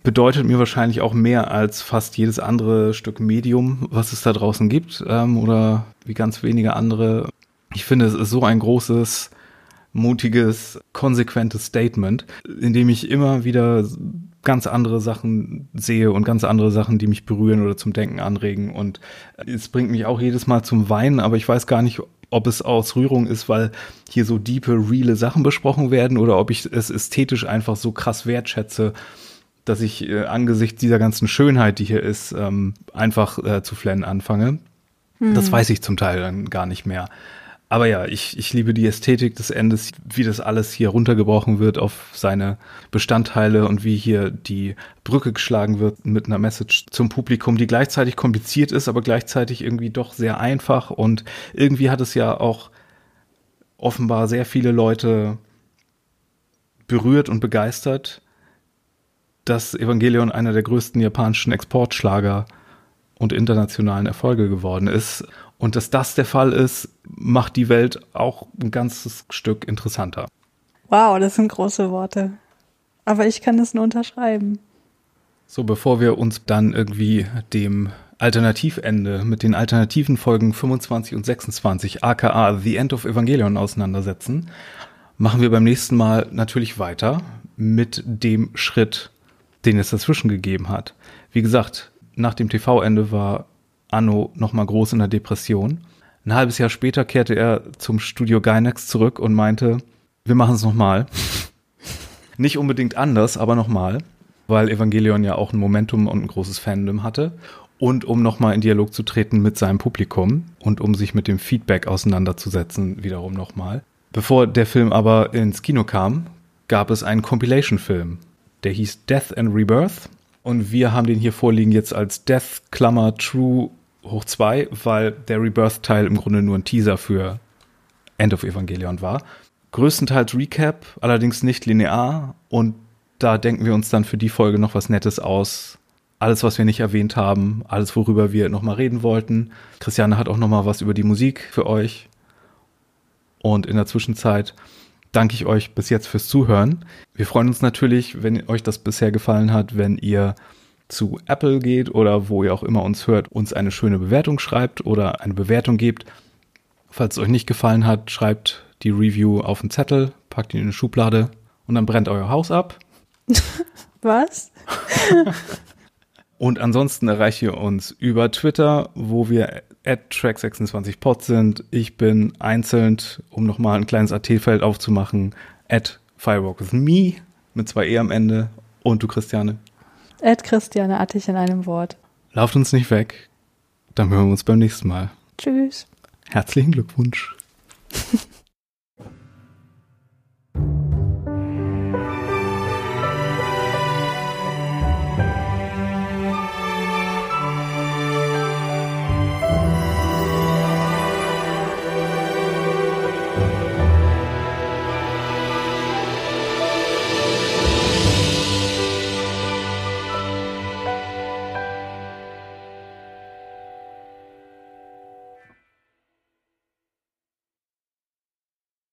bedeutet mir wahrscheinlich auch mehr als fast jedes andere Stück Medium, was es da draußen gibt, ähm, oder wie ganz wenige andere. Ich finde, es ist so ein großes, mutiges, konsequentes Statement, in dem ich immer wieder ganz andere Sachen sehe und ganz andere Sachen, die mich berühren oder zum Denken anregen. Und es bringt mich auch jedes Mal zum Weinen, aber ich weiß gar nicht, ob es aus Rührung ist, weil hier so diepe, reale Sachen besprochen werden oder ob ich es ästhetisch einfach so krass wertschätze, dass ich äh, angesichts dieser ganzen Schönheit, die hier ist, ähm, einfach äh, zu flennen anfange. Hm. Das weiß ich zum Teil dann gar nicht mehr. Aber ja, ich, ich liebe die Ästhetik des Endes, wie das alles hier runtergebrochen wird auf seine Bestandteile und wie hier die Brücke geschlagen wird mit einer Message zum Publikum, die gleichzeitig kompliziert ist, aber gleichzeitig irgendwie doch sehr einfach und irgendwie hat es ja auch offenbar sehr viele Leute berührt und begeistert, dass Evangelion einer der größten japanischen Exportschlager und internationalen Erfolge geworden ist. Und dass das der Fall ist, macht die Welt auch ein ganzes Stück interessanter. Wow, das sind große Worte. Aber ich kann das nur unterschreiben. So, bevor wir uns dann irgendwie dem Alternativende mit den alternativen Folgen 25 und 26, aka The End of Evangelion, auseinandersetzen, machen wir beim nächsten Mal natürlich weiter mit dem Schritt, den es dazwischen gegeben hat. Wie gesagt, nach dem TV-Ende war Anno nochmal groß in der Depression. Ein halbes Jahr später kehrte er zum Studio Gynex zurück und meinte, wir machen es nochmal. Nicht unbedingt anders, aber nochmal, weil Evangelion ja auch ein Momentum und ein großes Fandom hatte. Und um nochmal in Dialog zu treten mit seinem Publikum und um sich mit dem Feedback auseinanderzusetzen, wiederum nochmal. Bevor der Film aber ins Kino kam, gab es einen Compilation-Film. Der hieß Death and Rebirth. Und wir haben den hier vorliegen jetzt als Death, Klammer, True hoch 2, weil der Rebirth-Teil im Grunde nur ein Teaser für End of Evangelion war. Größtenteils Recap, allerdings nicht linear. Und da denken wir uns dann für die Folge noch was Nettes aus. Alles, was wir nicht erwähnt haben, alles, worüber wir nochmal reden wollten. Christiane hat auch nochmal was über die Musik für euch. Und in der Zwischenzeit danke ich euch bis jetzt fürs Zuhören. Wir freuen uns natürlich, wenn euch das bisher gefallen hat, wenn ihr zu Apple geht oder wo ihr auch immer uns hört, uns eine schöne Bewertung schreibt oder eine Bewertung gebt. Falls es euch nicht gefallen hat, schreibt die Review auf den Zettel, packt ihn in eine Schublade und dann brennt euer Haus ab. Was? und ansonsten erreicht ihr uns über Twitter, wo wir at track26pod sind. Ich bin einzeln, um nochmal ein kleines AT-Feld aufzumachen, at firewalkWithMe mit zwei E am Ende. Und du, Christiane? At Christiane Attich in einem Wort. Lauft uns nicht weg. Dann hören wir uns beim nächsten Mal. Tschüss. Herzlichen Glückwunsch.